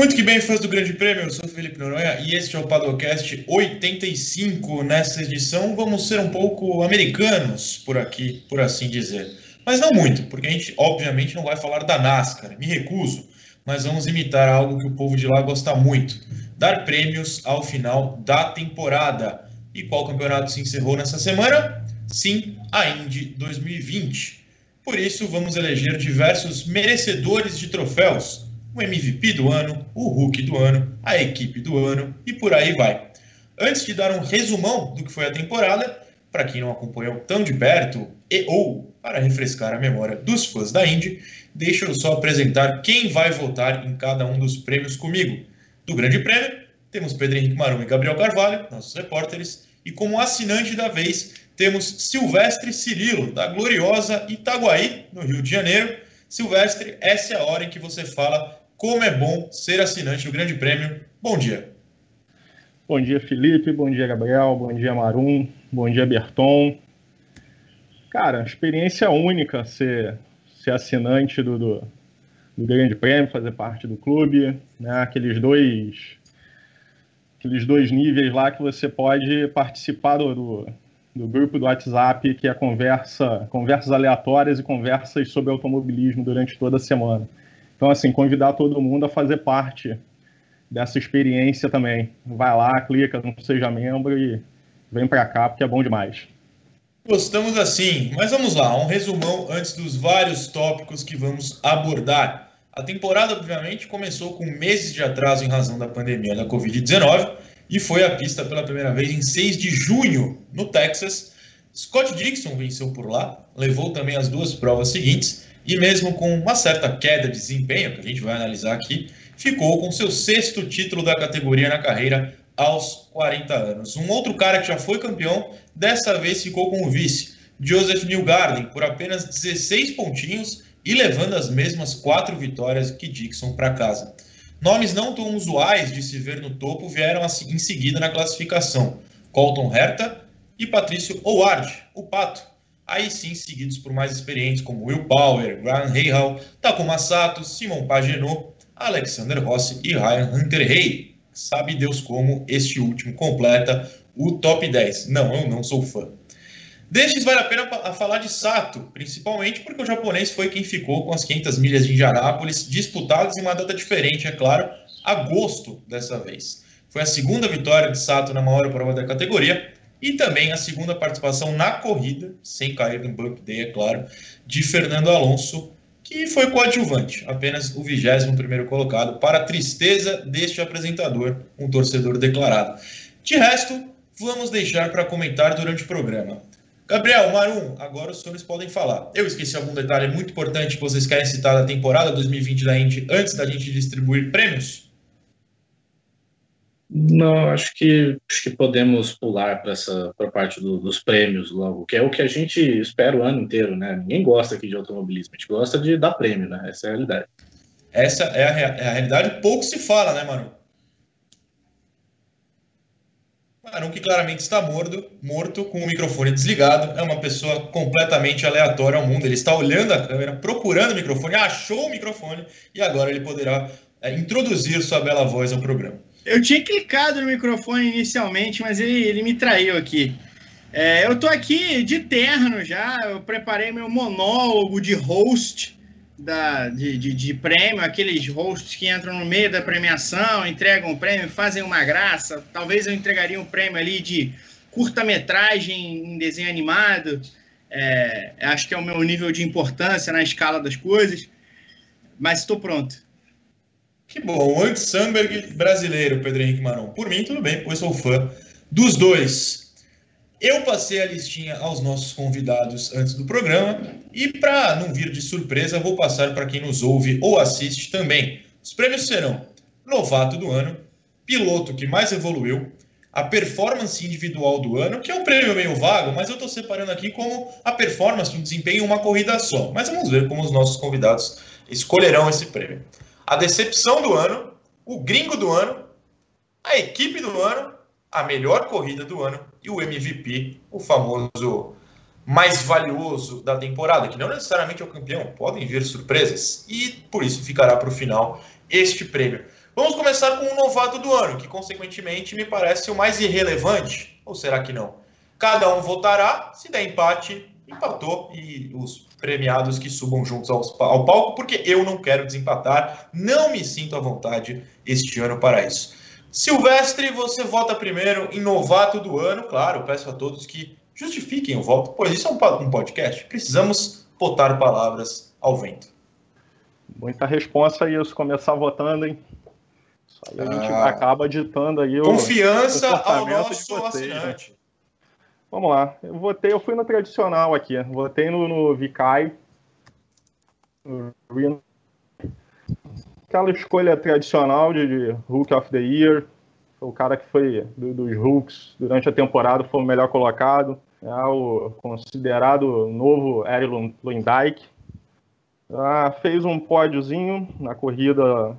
Muito que bem, fãs do Grande Prêmio, eu sou Felipe Noronha e este é o Padocast 85. Nessa edição vamos ser um pouco americanos por aqui, por assim dizer. Mas não muito, porque a gente obviamente não vai falar da NASCAR, me recuso, mas vamos imitar algo que o povo de lá gosta muito: dar prêmios ao final da temporada. E qual campeonato se encerrou nessa semana? Sim, a Indy 2020. Por isso, vamos eleger diversos merecedores de troféus o MVP do ano, o Hulk do ano, a equipe do ano e por aí vai. Antes de dar um resumão do que foi a temporada, para quem não acompanhou tão de perto e ou para refrescar a memória dos fãs da Indy, deixa eu só apresentar quem vai votar em cada um dos prêmios comigo. Do Grande Prêmio, temos Pedro Henrique Marum e Gabriel Carvalho, nossos repórteres, e como assinante da vez, temos Silvestre Cirilo, da gloriosa Itaguaí, no Rio de Janeiro. Silvestre, essa é a hora em que você fala como é bom ser assinante do Grande Prêmio. Bom dia. Bom dia, Felipe. Bom dia, Gabriel. Bom dia, Marum. Bom dia, Berton. Cara, experiência única ser, ser assinante do, do, do Grande Prêmio, fazer parte do clube, né? Aqueles dois aqueles dois níveis lá que você pode participar do, do, do, grupo do WhatsApp, que é conversa, conversas aleatórias e conversas sobre automobilismo durante toda a semana. Então, assim, convidar todo mundo a fazer parte dessa experiência também. Vai lá, clica, não seja membro e vem para cá, porque é bom demais. Gostamos assim, mas vamos lá, um resumão antes dos vários tópicos que vamos abordar. A temporada, obviamente, começou com meses de atraso em razão da pandemia da Covid-19 e foi à pista pela primeira vez em 6 de junho, no Texas. Scott Dixon venceu por lá, levou também as duas provas seguintes e mesmo com uma certa queda de desempenho, que a gente vai analisar aqui, ficou com seu sexto título da categoria na carreira aos 40 anos. Um outro cara que já foi campeão, dessa vez ficou com o vice, Joseph Newgarden, por apenas 16 pontinhos e levando as mesmas quatro vitórias que Dixon para casa. Nomes não tão usuais de se ver no topo vieram em seguida na classificação: Colton Herta e Patrício Howard, o Pato, aí sim seguidos por mais experientes como Will Power, Graham Rahal, Takuma Sato, Simon Pagenaud, Alexander Rossi e Ryan Hunter-Hay. Sabe Deus como este último completa o top 10. Não, eu não sou fã. Destes vale a pena falar de Sato, principalmente porque o japonês foi quem ficou com as 500 milhas de Indianápolis, disputadas em uma data diferente, é claro, agosto dessa vez. Foi a segunda vitória de Sato na maior prova da categoria, e também a segunda participação na corrida, sem cair no Buck Day, é claro, de Fernando Alonso, que foi coadjuvante, apenas o 21 colocado, para tristeza deste apresentador, um torcedor declarado. De resto, vamos deixar para comentar durante o programa. Gabriel, Marum, agora os senhores podem falar. Eu esqueci algum detalhe muito importante que vocês querem citar da temporada 2020 da Indy antes da gente distribuir prêmios? Não, acho que acho que podemos pular para essa pra parte do, dos prêmios logo, que é o que a gente espera o ano inteiro, né? Ninguém gosta aqui de automobilismo, a gente gosta de dar prêmio, né? Essa é a realidade. Essa é a, é a realidade, pouco se fala, né, Manu? Manu que claramente está morto, morto, com o microfone desligado, é uma pessoa completamente aleatória ao mundo. Ele está olhando a câmera, procurando o microfone, achou o microfone e agora ele poderá é, introduzir sua bela voz ao programa. Eu tinha clicado no microfone inicialmente, mas ele, ele me traiu aqui. É, eu tô aqui de terno já, eu preparei meu monólogo de host da, de, de, de, prêmio, aqueles hosts que entram no meio da premiação, entregam o prêmio, fazem uma graça. Talvez eu entregaria um prêmio ali de curta-metragem em desenho animado. É, acho que é o meu nível de importância na escala das coisas. Mas estou pronto. Que bom, Andy Samberg brasileiro, Pedro Henrique Maron. Por mim, tudo bem, pois sou fã dos dois. Eu passei a listinha aos nossos convidados antes do programa e, para não vir de surpresa, vou passar para quem nos ouve ou assiste também. Os prêmios serão Novato do Ano, Piloto que mais evoluiu, a Performance Individual do Ano, que é um prêmio meio vago, mas eu estou separando aqui como a performance, um desempenho em uma corrida só. Mas vamos ver como os nossos convidados escolherão esse prêmio a decepção do ano, o gringo do ano, a equipe do ano, a melhor corrida do ano e o MVP, o famoso mais valioso da temporada, que não necessariamente é o campeão, podem vir surpresas e por isso ficará para o final este prêmio. Vamos começar com o novato do ano, que consequentemente me parece o mais irrelevante. Ou será que não? Cada um votará, se der empate, empatou e os premiados que subam juntos ao, ao palco, porque eu não quero desempatar, não me sinto à vontade este ano para isso. Silvestre, você vota primeiro em novato do ano, claro, peço a todos que justifiquem o voto, pois isso é um podcast, precisamos botar palavras ao vento. Muita responsa isso, começar votando, hein? Isso aí a gente ah, acaba ditando aí Confiança o ao nosso vocês, né? assinante. Né? Vamos lá. Eu votei, eu fui no tradicional aqui. Votei no, no Vicai. Aquela escolha tradicional de, de Hulk of the Year. Foi o cara que foi do, dos Hulks durante a temporada, foi o melhor colocado. É o considerado novo Eric Lundijk. Ah, fez um pódiozinho na corrida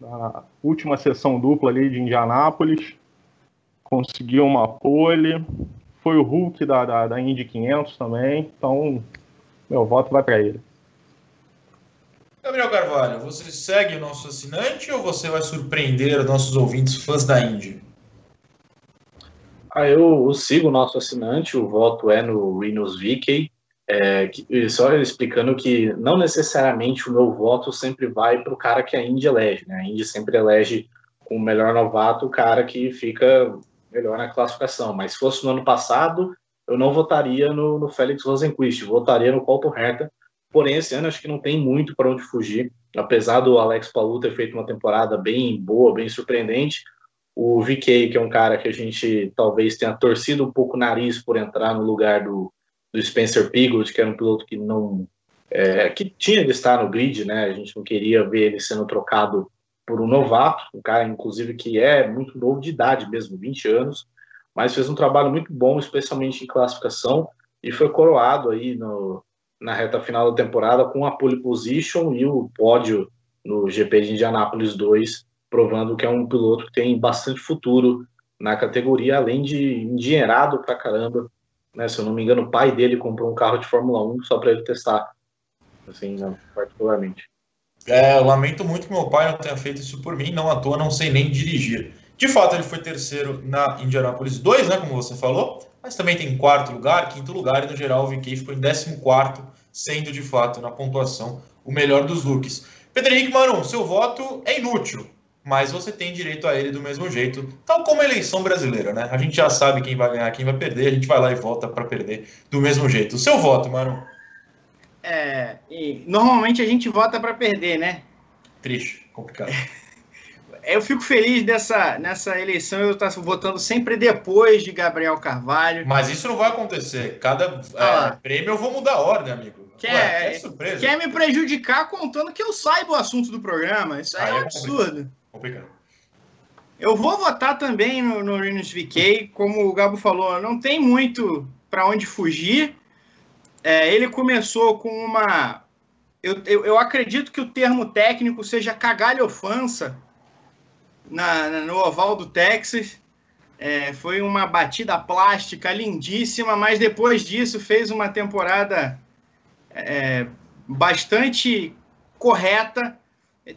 na última sessão dupla ali de Indianápolis. Conseguiu uma pole foi o Hulk da, da, da Indy 500 também, então meu voto vai para ele. Gabriel Carvalho, você segue o nosso assinante ou você vai surpreender nossos ouvintes fãs da Indy? Ah, eu, eu sigo o nosso assinante, o voto é no Rinos Vicky. É, que, só explicando que não necessariamente o meu voto sempre vai para o cara que a Indy elege, né? A Indy sempre elege o melhor novato, o cara que fica melhor na classificação. Mas se fosse no ano passado, eu não votaria no, no Félix Rosenquist, votaria no Colton Herta. Porém, esse ano acho que não tem muito para onde fugir. Apesar do Alex Palu ter feito uma temporada bem boa, bem surpreendente, o VK, que é um cara que a gente talvez tenha torcido um pouco o nariz por entrar no lugar do, do Spencer Pigott, que era um piloto que não é, que tinha de estar no grid, né? A gente não queria ver ele sendo trocado por um novato, um cara, inclusive, que é muito novo de idade mesmo, 20 anos, mas fez um trabalho muito bom, especialmente em classificação, e foi coroado aí no, na reta final da temporada com a pole position e o pódio no GP de Indianápolis 2, provando que é um piloto que tem bastante futuro na categoria, além de endinheirado pra caramba. Né? Se eu não me engano, o pai dele comprou um carro de Fórmula 1 só para ele testar, assim, né? particularmente. É, eu lamento muito que meu pai não tenha feito isso por mim, não à toa, não sei nem dirigir. De fato, ele foi terceiro na Indianapolis 2, né, como você falou, mas também tem quarto lugar, quinto lugar, e no geral o VK ficou em décimo quarto, sendo de fato na pontuação o melhor dos looks. Pedro Henrique Marum, seu voto é inútil, mas você tem direito a ele do mesmo jeito, tal como a eleição brasileira, né? A gente já sabe quem vai ganhar, quem vai perder, a gente vai lá e vota para perder do mesmo jeito. Seu voto, Marum. É, normalmente a gente vota para perder, né? Triste, complicado. Eu fico feliz dessa nessa eleição eu estar votando sempre depois de Gabriel Carvalho. Mas isso não vai acontecer. Cada ah, é, prêmio eu vou mudar a ordem, amigo. Quer, Ué, surpresa. quer me prejudicar contando que eu saiba o assunto do programa. Isso aí é, é um absurdo. Complicado. Eu vou votar também no, no Linus VK. Como o Gabo falou, não tem muito para onde fugir. É, ele começou com uma. Eu, eu, eu, acredito que o termo técnico seja cagalhofança na, na no oval do Texas. É, foi uma batida plástica lindíssima, mas depois disso fez uma temporada é, bastante correta.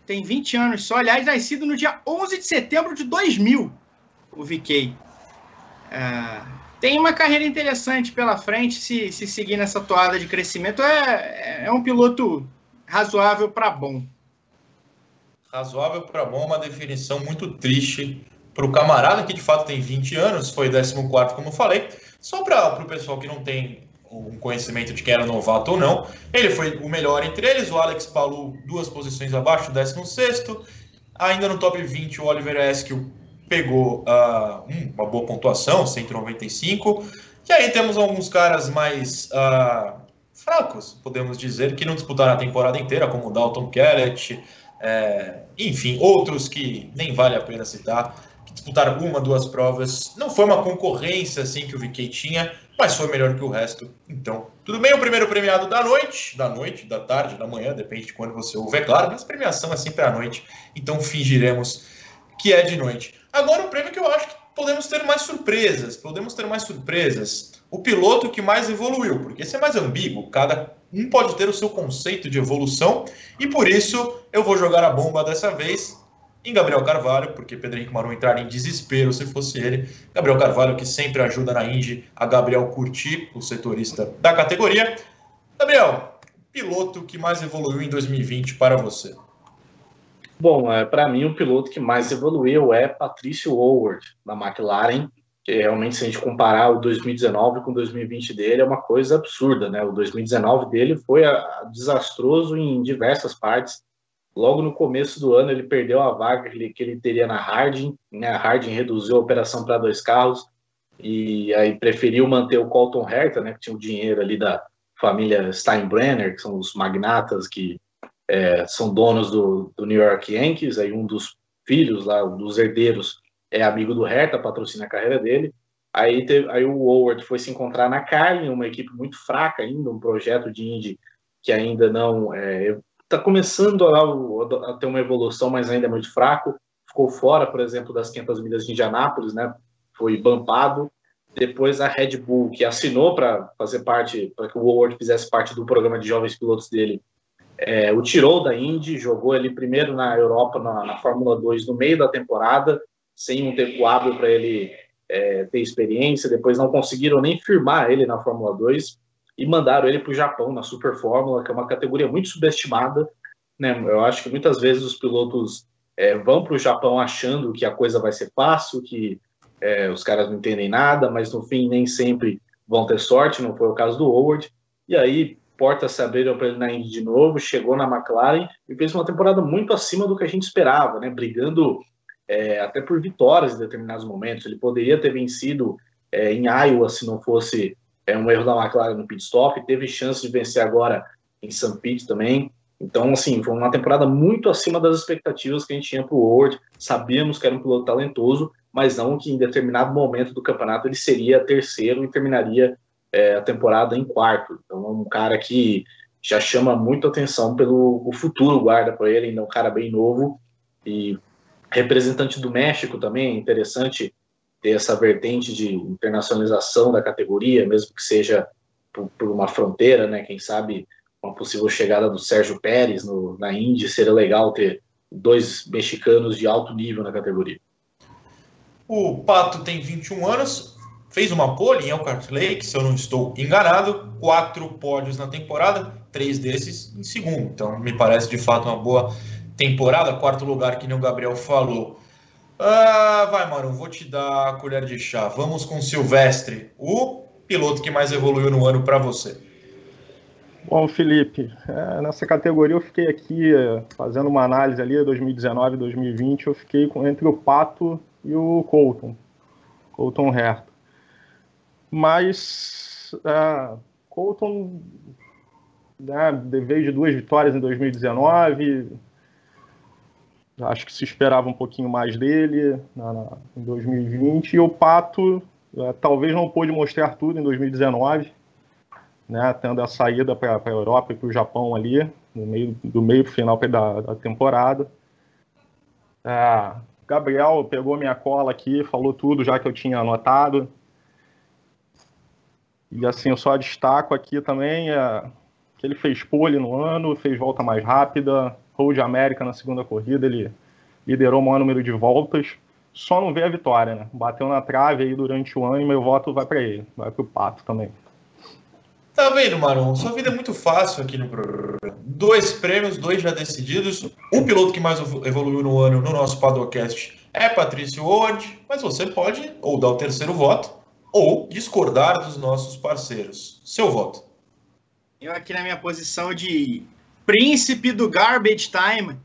Tem 20 anos só, aliás, nascido no dia 11 de setembro de 2000, o VK. É, tem uma carreira interessante pela frente se, se seguir nessa toada de crescimento. É, é um piloto razoável para bom. Razoável para bom é uma definição muito triste para o camarada que de fato tem 20 anos, foi 14, como falei. Só para o pessoal que não tem um conhecimento de quem era novato ou não, ele foi o melhor entre eles. O Alex Palu, duas posições abaixo, 16. Ainda no top 20, o Oliver Eskew pegou uh, uma boa pontuação, 195. E aí temos alguns caras mais uh, fracos, podemos dizer, que não disputaram a temporada inteira, como Dalton Kellett, é, enfim, outros que nem vale a pena citar, que disputaram uma, duas provas. Não foi uma concorrência assim que o VK tinha, mas foi melhor que o resto. Então, tudo bem, o primeiro premiado da noite, da noite, da tarde, da manhã, depende de quando você ouve, é claro, mas premiação é sempre à noite, então fingiremos que é de noite. Agora, o prêmio que eu acho que podemos ter mais surpresas, podemos ter mais surpresas. O piloto que mais evoluiu, porque esse é mais ambíguo, cada um pode ter o seu conceito de evolução, e por isso eu vou jogar a bomba dessa vez em Gabriel Carvalho, porque Pedro Henrique Marum entraria em desespero se fosse ele. Gabriel Carvalho, que sempre ajuda na Indy a Gabriel Curti, o setorista da categoria. Gabriel, piloto que mais evoluiu em 2020 para você? Bom, é, para mim, o piloto que mais evoluiu é Patrício Howard, da McLaren, que realmente, se a gente comparar o 2019 com o 2020 dele, é uma coisa absurda, né? O 2019 dele foi a, a, desastroso em diversas partes. Logo no começo do ano, ele perdeu a vaga que ele, que ele teria na Harding, né? A Harding reduziu a operação para dois carros e aí preferiu manter o Colton Herta, né? Que tinha o dinheiro ali da família Steinbrenner, que são os magnatas que é, são donos do, do New York Yankees. Aí um dos filhos lá, dos herdeiros, é amigo do Hertha, patrocina a carreira dele. Aí, teve, aí o Howard foi se encontrar na Carlin, uma equipe muito fraca ainda, um projeto de Indy que ainda não está é, começando a, a, ter uma evolução, mas ainda é muito fraco. Ficou fora, por exemplo, das 500 milhas de Indianápolis, né? Foi bampado. Depois a Red Bull, que assinou para fazer parte, para que o Howard fizesse parte do programa de jovens pilotos dele, é, o tirou da Indy, jogou ele primeiro na Europa, na, na Fórmula 2, no meio da temporada, sem um tempo hábil para ele é, ter experiência. Depois não conseguiram nem firmar ele na Fórmula 2 e mandaram ele para o Japão, na Super Fórmula, que é uma categoria muito subestimada. Né? Eu acho que muitas vezes os pilotos é, vão para o Japão achando que a coisa vai ser fácil, que é, os caras não entendem nada, mas no fim nem sempre vão ter sorte, não foi o caso do Howard. E aí, portas se abriram para ele na Indy de novo, chegou na McLaren e fez uma temporada muito acima do que a gente esperava, né? brigando é, até por vitórias em determinados momentos. Ele poderia ter vencido é, em Iowa se não fosse é, um erro da McLaren no pit stop, teve chance de vencer agora em St. Pete também. Então, assim, foi uma temporada muito acima das expectativas que a gente tinha para o World. Sabíamos que era um piloto talentoso, mas não que em determinado momento do campeonato ele seria terceiro e terminaria é, a temporada em quarto. Então, é um cara que já chama muito atenção pelo futuro guarda para ele, ainda é um cara bem novo e representante do México também, é interessante ter essa vertente de internacionalização da categoria, mesmo que seja por, por uma fronteira, né? Quem sabe uma possível chegada do Sérgio Pérez no, na Indy seria legal ter dois mexicanos de alto nível na categoria. O Pato tem 21 anos, fez uma pole em Elkhart Lake, se eu não estou enganado, quatro pódios na temporada, três desses em segundo. Então, me parece de fato uma boa temporada, quarto lugar, que nem o Gabriel falou. Ah, vai, Maru, vou te dar a colher de chá. Vamos com Silvestre, o piloto que mais evoluiu no ano para você. Bom, Felipe, é, nessa categoria eu fiquei aqui é, fazendo uma análise ali, 2019 2020, eu fiquei com, entre o Pato e o Colton, Colton Herta. Mas é, Colton né, veio de duas vitórias em 2019, Acho que se esperava um pouquinho mais dele na, na, em 2020. E o Pato é, talvez não pôde mostrar tudo em 2019, né, tendo a saída para a Europa e para o Japão ali, no meio, do meio para o final da, da temporada. É, Gabriel pegou minha cola aqui, falou tudo já que eu tinha anotado. E assim, eu só destaco aqui também é, que ele fez pole no ano, fez volta mais rápida, Road América na segunda corrida, ele liderou o maior número de voltas, só não vê a vitória, né? Bateu na trave aí durante o ano e meu voto vai para ele, vai para o Pato também. Tá vendo, Maron? Sua vida é muito fácil aqui no programa. Dois prêmios, dois já decididos. O piloto que mais evoluiu no ano no nosso Padocast é Patrício Ward, mas você pode ou dar o terceiro voto ou discordar dos nossos parceiros. Seu voto. Eu aqui na minha posição de príncipe do garbage time.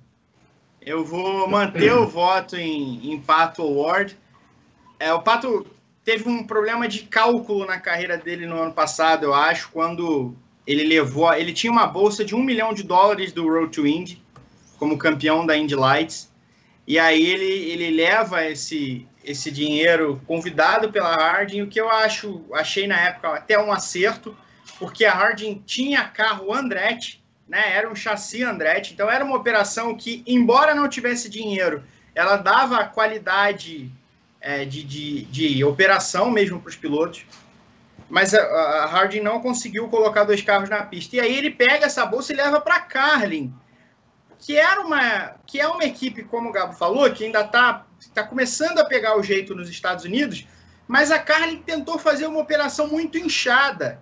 Eu vou manter o voto em, em Pato Award. É, o Pato teve um problema de cálculo na carreira dele no ano passado, eu acho, quando ele levou. Ele tinha uma bolsa de um milhão de dólares do Road to Indy, como campeão da Indy Lights. E aí ele, ele leva esse, esse dinheiro convidado pela Harding, o que eu acho, achei na época até um acerto, porque a Harding tinha carro Andretti, né? Era um chassi Andretti, então era uma operação que, embora não tivesse dinheiro, ela dava qualidade é, de, de, de, operação mesmo para os pilotos. Mas a, a Harding não conseguiu colocar dois carros na pista. E aí ele pega essa bolsa e leva para Carlin. que era uma que é uma equipe, como o Gabo falou, que ainda está tá começando a pegar o jeito nos Estados Unidos, mas a Carlin tentou fazer uma operação muito inchada.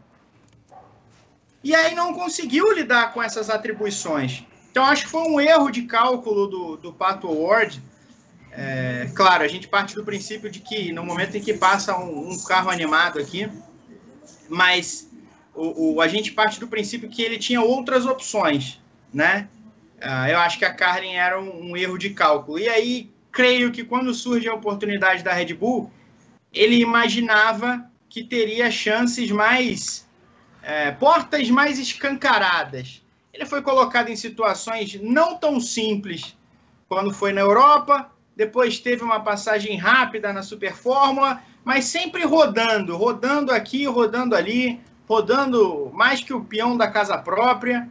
E aí não conseguiu lidar com essas atribuições. Então acho que foi um erro de cálculo do, do Pato Award. É, claro, a gente parte do princípio de que no momento em que passa um, um carro animado aqui, mas o, o, a gente parte do princípio que ele tinha outras opções, né? Uh, eu acho que a Carlin era um, um, erro de cálculo. E aí, creio que quando surge a oportunidade da Red Bull, ele imaginava que teria chances mais. É, portas mais escancaradas. Ele foi colocado em situações não tão simples quando foi na Europa, depois teve uma passagem rápida na Super Fórmula, mas sempre rodando, rodando aqui, rodando ali, rodando mais que o peão da casa própria.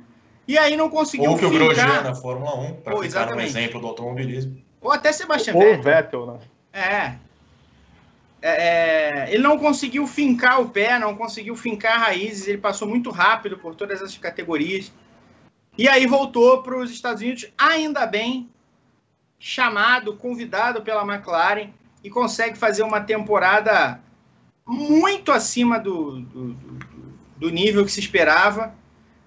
E aí não conseguiu Ou que fincar... o Grosjean na Fórmula 1, para ficar um exemplo do automobilismo. Ou até Sebastian Vettel. Ou Vettel, né? É. É, é, ele não conseguiu fincar o pé, não conseguiu fincar raízes, ele passou muito rápido por todas as categorias. E aí voltou para os Estados Unidos, ainda bem, chamado, convidado pela McLaren, e consegue fazer uma temporada muito acima do, do, do nível que se esperava.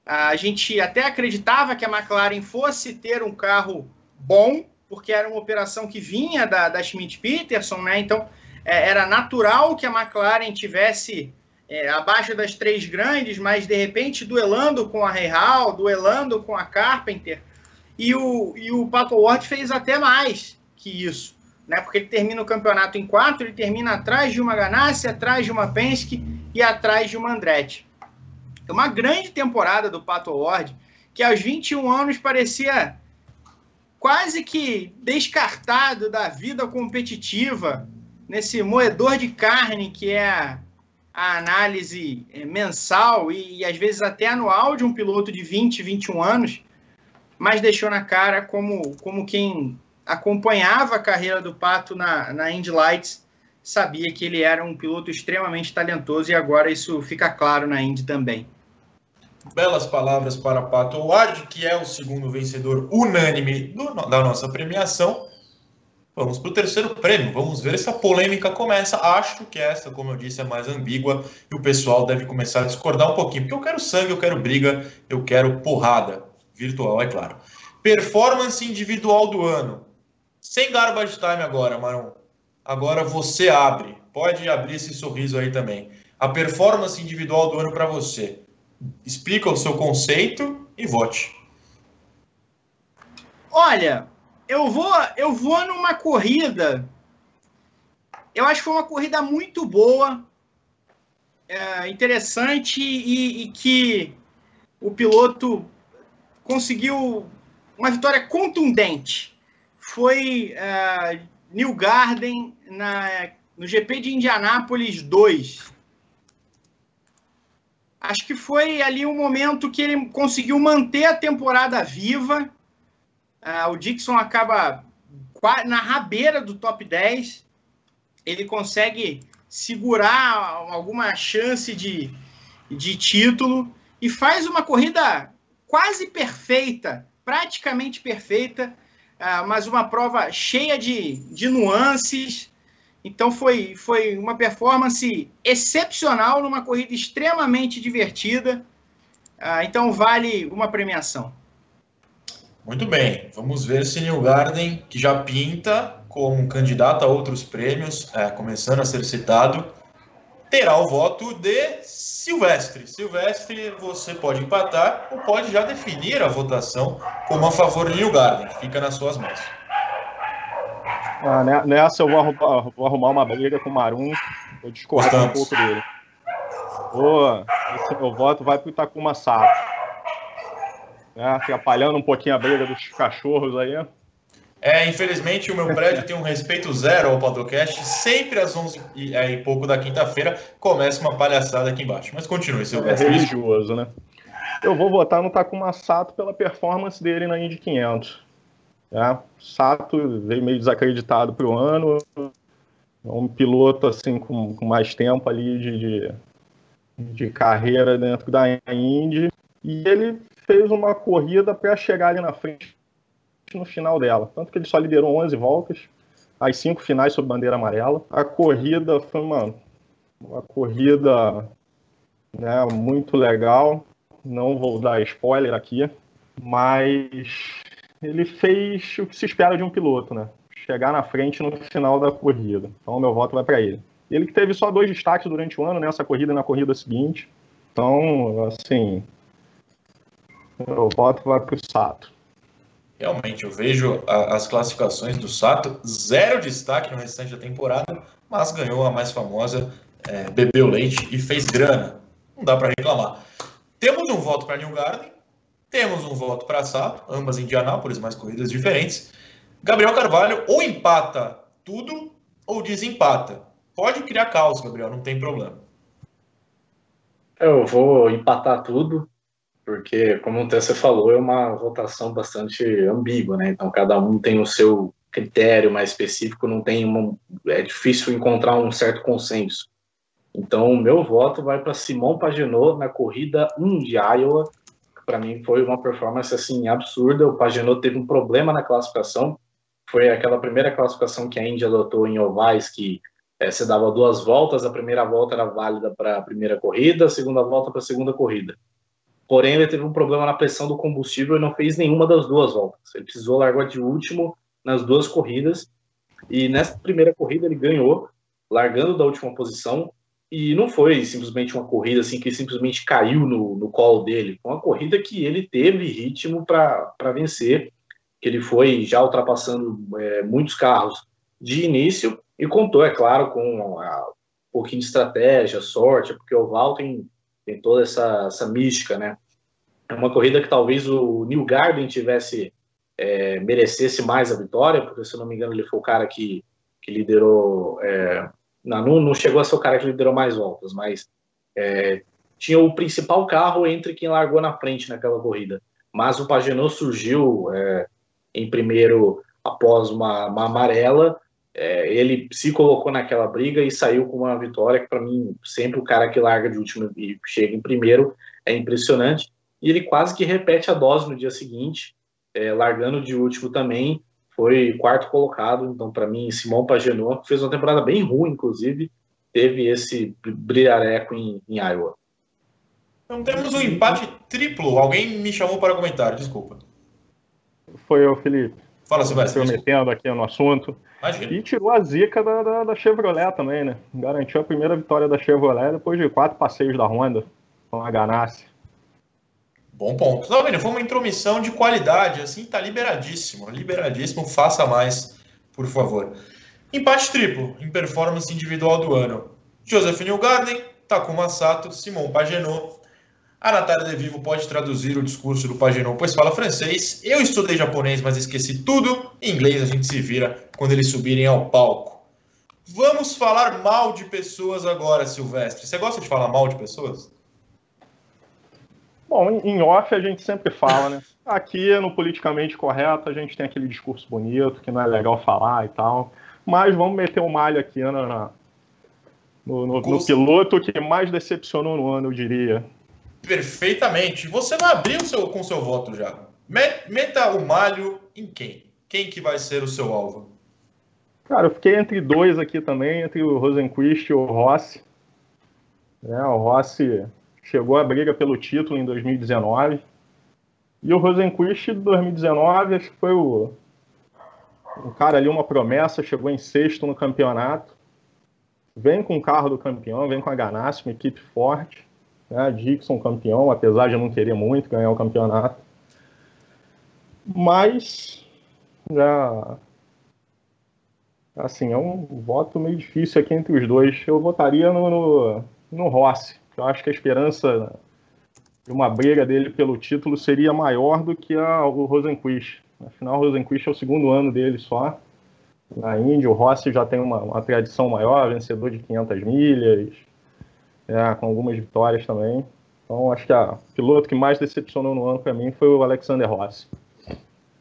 A gente até acreditava que a McLaren fosse ter um carro bom, porque era uma operação que vinha da, da Schmidt Peterson, né? Então é, era natural que a McLaren tivesse é, abaixo das três grandes, mas de repente duelando com a Real, duelando com a Carpenter. E o, e o Pato Ward fez até mais que isso, né? Porque ele termina o campeonato em quatro, ele termina atrás de uma Ganassi, atrás de uma Penske e atrás de uma Andretti. É uma grande temporada do Pato Ward, que aos 21 anos parecia quase que descartado da vida competitiva, nesse moedor de carne que é a, análise é, mensal e, e, às vezes até anual de um piloto de 20, 21 anos, mas deixou na cara como, como quem acompanhava a carreira do Pato na, na Indy Lights sabia que ele era um piloto extremamente talentoso e agora isso fica claro na Indy também. Belas palavras para Pato Ward, que é o segundo vencedor unânime do, da nossa premiação. Vamos para o terceiro prêmio. Vamos ver se a polêmica começa. Acho que essa, como eu disse, é mais ambígua e o pessoal deve começar a discordar um pouquinho. Porque eu quero sangue, eu quero briga, eu quero porrada. Virtual, é claro. Performance individual do ano. Sem garbage time agora, Maron. Agora você abre. Pode abrir esse sorriso aí também. A performance individual do ano para você explica o seu conceito e vote. Olha, eu vou, eu vou numa corrida. Eu acho que foi uma corrida muito boa, é, interessante e, e, que o piloto conseguiu uma vitória contundente. Foi uh, New Garden na, no GP de Indianápolis 2 acho que foi ali um momento que ele conseguiu manter a temporada viva. Uh, o Dixon acaba na rabeira do top 10. Ele consegue segurar alguma chance de, de título e faz uma corrida quase perfeita, praticamente perfeita, uh, mas uma prova cheia de, de nuances, então foi, foi uma performance excepcional numa corrida extremamente divertida. Ah, então vale uma premiação. Muito bem, vamos ver se New Garden, que já pinta como candidato a outros prêmios, é, começando a ser citado, terá o voto de Silvestre. Silvestre, você pode empatar ou pode já definir a votação como a favor de New Garden. Fica nas suas mãos. Ah, né, nessa eu vou arrumar, vou arrumar uma briga com o Marum, vou discordar um pouco dele. Boa, esse meu voto vai pro Itacuma Sato. Né, atrapalhando um pouquinho a briga dos cachorros aí. É, infelizmente o meu prédio tem um respeito zero ao podcast. Sempre às 11 e, é, e pouco da quinta-feira começa uma palhaçada aqui embaixo. Mas continue, seu É religioso, né? Eu vou votar no Takuma Sato pela performance dele na Indy 500. É, Sato veio meio desacreditado para o ano, é um piloto assim com, com mais tempo ali de, de, de, carreira dentro da Indy, e ele fez uma corrida para chegar ali na frente no final dela. Tanto que ele só liderou 11 voltas, as cinco finais sob bandeira amarela. A corrida foi uma, uma corrida né, muito legal. Não vou dar spoiler aqui, mas ele fez o que se espera de um piloto, né? Chegar na frente no final da corrida. Então, meu voto vai para ele. Ele que teve só dois destaques durante o ano, nessa corrida e na corrida seguinte. Então, assim, meu voto vai para o Sato. Realmente, eu vejo a, as classificações do Sato, zero destaque no restante da temporada, mas ganhou a mais famosa, é, bebeu leite e fez grana. Não dá para reclamar. Temos um voto para New Garden, temos um voto para Sato, ambas em Indianápolis, mas corridas diferentes. Gabriel Carvalho ou empata tudo ou desempata. Pode criar caos, Gabriel, não tem problema. Eu vou empatar tudo, porque, como você falou, é uma votação bastante ambígua, né? Então, cada um tem o seu critério mais específico, não tem uma, é difícil encontrar um certo consenso. Então, o meu voto vai para Simão Pagenaud na corrida 1 de Iowa. Para mim, foi uma performance assim absurda. O Pagenaud teve um problema na classificação. Foi aquela primeira classificação que a Índia adotou em ovais, que é, você dava duas voltas, a primeira volta era válida para a primeira corrida, a segunda volta para a segunda corrida. Porém, ele teve um problema na pressão do combustível e não fez nenhuma das duas voltas. Ele precisou largar de último nas duas corridas. E nessa primeira corrida ele ganhou, largando da última posição. E não foi simplesmente uma corrida assim que simplesmente caiu no, no colo dele. Foi uma corrida que ele teve ritmo para vencer, que ele foi já ultrapassando é, muitos carros de início e contou, é claro, com um pouquinho de estratégia, sorte, porque o Val tem tem toda essa, essa mística, né? É uma corrida que talvez o New Garden tivesse é, merecesse mais a vitória, porque se eu não me engano ele foi o cara que, que liderou, é, não, não chegou a ser o cara que liderou mais voltas, mas é, tinha o principal carro entre quem largou na frente naquela corrida. Mas o Pagenot surgiu é, em primeiro após uma, uma amarela é, ele se colocou naquela briga e saiu com uma vitória que, para mim, sempre o cara que larga de último e chega em primeiro é impressionante. E ele quase que repete a dose no dia seguinte, é, largando de último também, foi quarto colocado. Então, para mim, Simão Pagenot fez uma temporada bem ruim, inclusive, teve esse brilhareco em, em Iowa. Então temos um empate triplo. Alguém me chamou para comentar, desculpa. Foi eu, Felipe. Fala, Silvestre. Estou metendo aqui no assunto. Imagina. E tirou a zica da, da, da, Chevrolet também, né? Garantiu a primeira vitória da Chevrolet depois de quatro passeios da Honda com a Ganassi. Bom ponto. Não, foi uma intromissão de qualidade, assim, tá liberadíssimo. Liberadíssimo, faça mais, por favor. Empate triplo em performance individual do ano. Joseph Newgarden, Takuma Sato, Simon Pagenot, a Natália De Vivo pode traduzir o discurso do Paginon, pois fala francês. Eu estudei japonês, mas esqueci tudo. Em inglês a gente se vira quando eles subirem ao palco. Vamos falar mal de pessoas agora, Silvestre. Você gosta de falar mal de pessoas? Bom, em off a gente sempre fala, né? Aqui no politicamente correto a gente tem aquele discurso bonito que não é legal falar e tal. Mas vamos meter o um malho aqui né, na, no, no, no piloto que mais decepcionou no ano, eu diria. Perfeitamente. Você não abriu seu, com seu voto já. Meta o malho em quem? Quem que vai ser o seu alvo? Cara, eu fiquei entre dois aqui também, entre o Rosenquist e o Rossi. É, o Rossi chegou à briga pelo título em 2019. E o Rosenquist de 2019, acho que foi o, o cara ali, uma promessa, chegou em sexto no campeonato. Vem com o carro do campeão, vem com a Ganassi, uma equipe forte. Né? Dixon campeão, apesar de não querer muito ganhar o campeonato. Mas já assim, é um voto meio difícil aqui entre os dois. Eu votaria no, no, no Rossi. Eu acho que a esperança de uma briga dele pelo título seria maior do que a, o Rosenquist. Afinal, o Rosenquist é o segundo ano dele só na Índia. O Rossi já tem uma, uma tradição maior, vencedor de 500 milhas, é, com algumas vitórias também. Então, acho que a piloto que mais decepcionou no ano para mim foi o Alexander Rossi.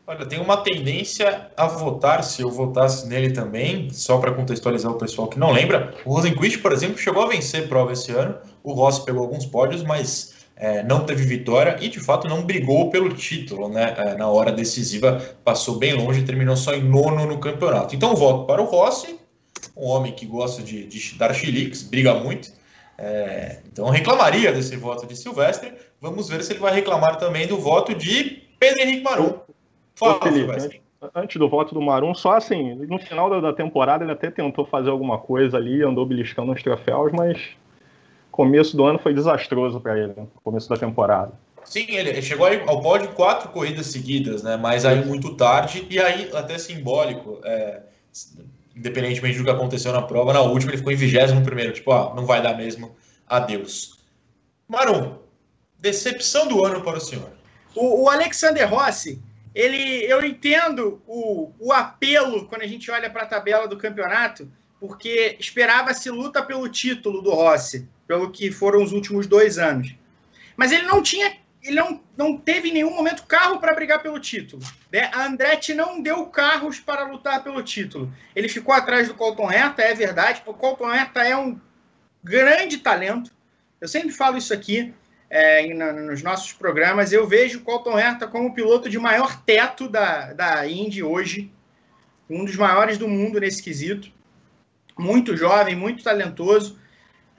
Olha, tem uma tendência a votar, se eu votasse nele também, só para contextualizar o pessoal que não lembra. O Rosenquist, por exemplo, chegou a vencer prova esse ano. O Rossi pegou alguns pódios, mas é, não teve vitória e de fato não brigou pelo título, né? É, na hora decisiva passou bem longe e terminou só em nono no campeonato. Então voto para o Rossi, um homem que gosta de, de dar chiliques, briga muito. É, então reclamaria desse voto de Silvestre. Vamos ver se ele vai reclamar também do voto de Pedro Henrique Marum. Fala, Felipe, Silvestre. Antes do voto do Marum, só assim, no final da temporada ele até tentou fazer alguma coisa ali, andou beliscando os troféus, mas começo do ano foi desastroso para ele, né? começo da temporada. Sim, ele chegou ao pódio quatro corridas seguidas, né? Mas aí muito tarde e aí até simbólico, é, independentemente do que aconteceu na prova, na última ele ficou em 21 primeiro, tipo, ah, não vai dar mesmo, adeus. Marum, decepção do ano para o senhor. O, o Alexander Rossi, ele, eu entendo o, o apelo quando a gente olha para a tabela do campeonato, porque esperava-se luta pelo título do Rossi pelo que foram os últimos dois anos. Mas ele não tinha, ele não, não teve em nenhum momento carro para brigar pelo título. Né? A Andretti não deu carros para lutar pelo título. Ele ficou atrás do Colton Herta, é verdade. O Colton Herta é um grande talento. Eu sempre falo isso aqui é, nos nossos programas. Eu vejo o Colton Herta como o piloto de maior teto da, da Indy hoje. Um dos maiores do mundo nesse quesito. Muito jovem, muito talentoso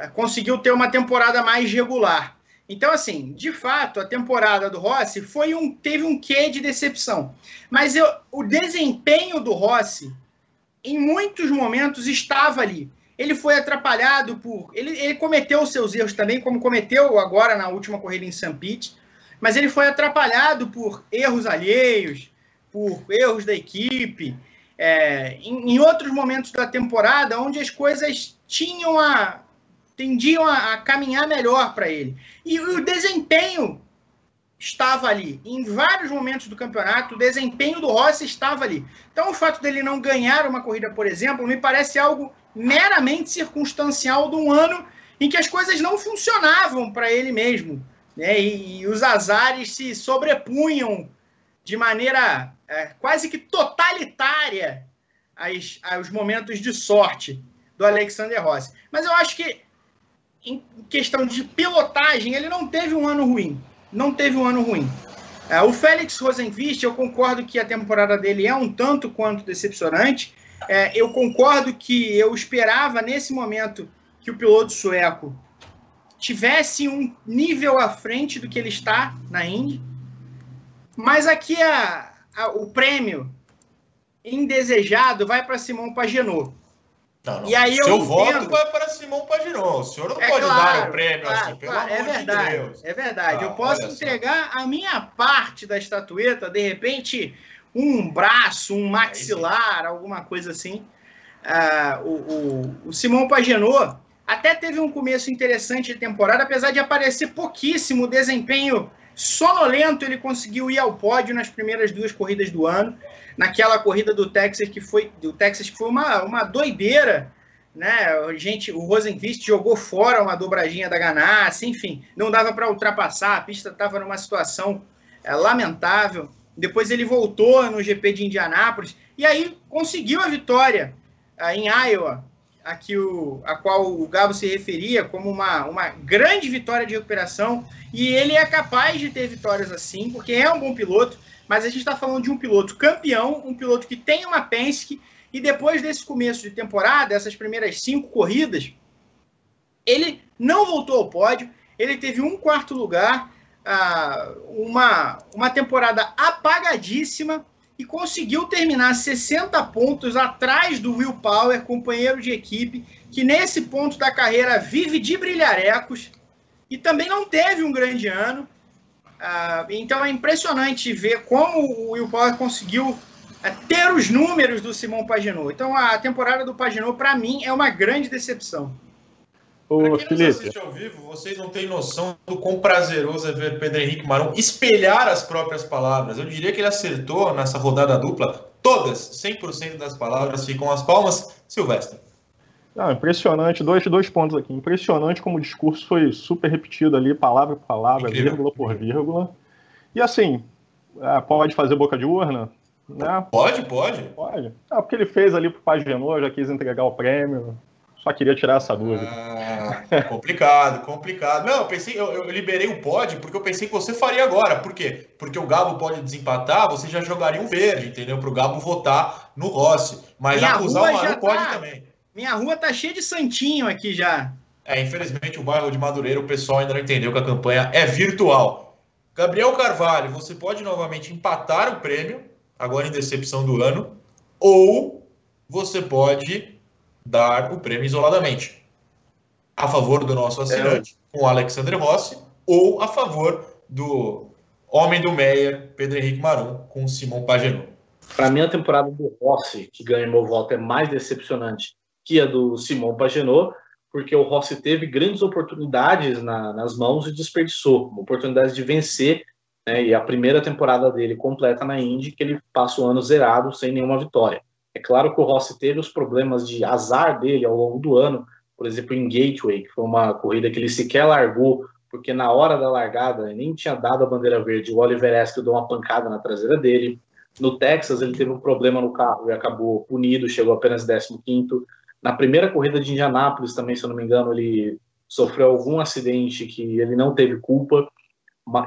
conseguiu ter uma temporada mais regular. Então, assim, de fato, a temporada do Rossi foi um, teve um quê de decepção. Mas eu, o desempenho do Rossi, em muitos momentos, estava ali. Ele foi atrapalhado por. Ele, ele cometeu os seus erros também, como cometeu agora na última corrida em St. Pete, mas ele foi atrapalhado por erros alheios, por erros da equipe. É, em, em outros momentos da temporada, onde as coisas tinham a, tendiam a, a caminhar melhor para ele. E o desempenho estava ali. Em vários momentos do campeonato, o desempenho do Rossi estava ali. Então, o fato dele não ganhar uma corrida, por exemplo, me parece algo meramente circunstancial de um ano em que as coisas não funcionavam para ele mesmo. Né? E, e, os azares se sobrepunham de maneira é, quase que totalitária aos, aos momentos de sorte do Alexander Rossi. Mas eu acho que em questão de pilotagem, ele não teve um ano ruim. Não teve um ano ruim. É, o Félix Rosenqvist, eu concordo que a temporada dele é um tanto quanto decepcionante. É, eu concordo que eu esperava nesse momento que o piloto sueco tivesse um nível à frente do que ele está na Indy. Mas aqui a, a, o prêmio indesejado vai para Simão Pagenaud. Não, não. E aí Seu voto entendo... vai para Simão Pagiron. O senhor não é pode claro, dar o prêmio claro, assim, pelo claro, amor é verdade, de Deus. É verdade. Ah, eu posso entregar só. a minha parte da estatueta, de repente, um braço, um maxilar, alguma coisa assim. Ah, o, o, o Simão Pagenot até teve um começo interessante de temporada, apesar de aparecer pouquíssimo desempenho sonolento, ele conseguiu ir ao pódio nas primeiras duas corridas do ano naquela corrida do Texas que foi do Texas que foi uma, uma doideira, né? Gente, o Rosenqvist jogou fora uma dobradinha da Ganassi, enfim, não dava para ultrapassar, a pista estava numa situação é, lamentável. Depois ele voltou no GP de Indianápolis e aí conseguiu a vitória é, em Iowa, a, que o, a qual o Gabo se referia como uma, uma grande vitória de recuperação. E ele é capaz de ter vitórias assim, porque é um bom piloto mas a gente está falando de um piloto campeão, um piloto que tem uma Penske, e depois desse começo de temporada, essas primeiras cinco corridas, ele não voltou ao pódio, ele teve um quarto lugar, uma, uma temporada apagadíssima e conseguiu terminar 60 pontos atrás do Will Power, companheiro de equipe, que nesse ponto da carreira vive de brilharecos e também não teve um grande ano. Uh, então é impressionante ver como o Will Power conseguiu uh, ter os números do Simão Paginot. Então a temporada do Paginot, para mim, é uma grande decepção. Ô, pra quem Felipe. nos assiste ao vivo, vocês não têm noção do quão prazeroso é ver Pedro Henrique Marão espelhar as próprias palavras. Eu diria que ele acertou nessa rodada dupla todas, 100% das palavras ficam as palmas. Silvestre. Não, impressionante, dois, dois pontos aqui. Impressionante como o discurso foi super repetido ali, palavra por palavra, Incrível. vírgula por vírgula. E assim, é, pode fazer boca de urna? Né? Pode, pode. Pode. Ah, porque ele fez ali pro Pagenô, já quis entregar o prêmio. Só queria tirar essa dúvida. Ah, complicado, complicado. Não, eu pensei, eu, eu, liberei o pod porque eu pensei que você faria agora. Por quê? Porque o Gabo pode desempatar, você já jogaria um verde, entendeu? Para o Gabo votar no Rossi. Mas Minha acusar o Maru pode tá- também. Minha rua tá cheia de santinho aqui já. É, infelizmente o bairro de Madureira, o pessoal ainda não entendeu que a campanha é virtual. Gabriel Carvalho, você pode novamente empatar o prêmio, agora em decepção do ano, ou você pode dar o prêmio isoladamente. A favor do nosso assinante, com o Alexander Rossi, ou a favor do homem do Meyer, Pedro Henrique Marum, com o Simon Pagenaud. Para mim, a temporada do Rossi, que ganha meu voto, é mais decepcionante que a do Simon Pagenaud, porque o Rossi teve grandes oportunidades na, nas mãos e desperdiçou. Oportunidades de vencer, né, e a primeira temporada dele completa na Indy, que ele passa o ano zerado, sem nenhuma vitória. É claro que o Rossi teve os problemas de azar dele ao longo do ano, por exemplo, em Gateway, que foi uma corrida que ele sequer largou, porque na hora da largada nem tinha dado a bandeira verde, o Oliver Askew deu uma pancada na traseira dele. No Texas, ele teve um problema no carro e acabou punido, chegou apenas 15º. Na primeira corrida de Indianápolis, também, se eu não me engano, ele sofreu algum acidente que ele não teve culpa.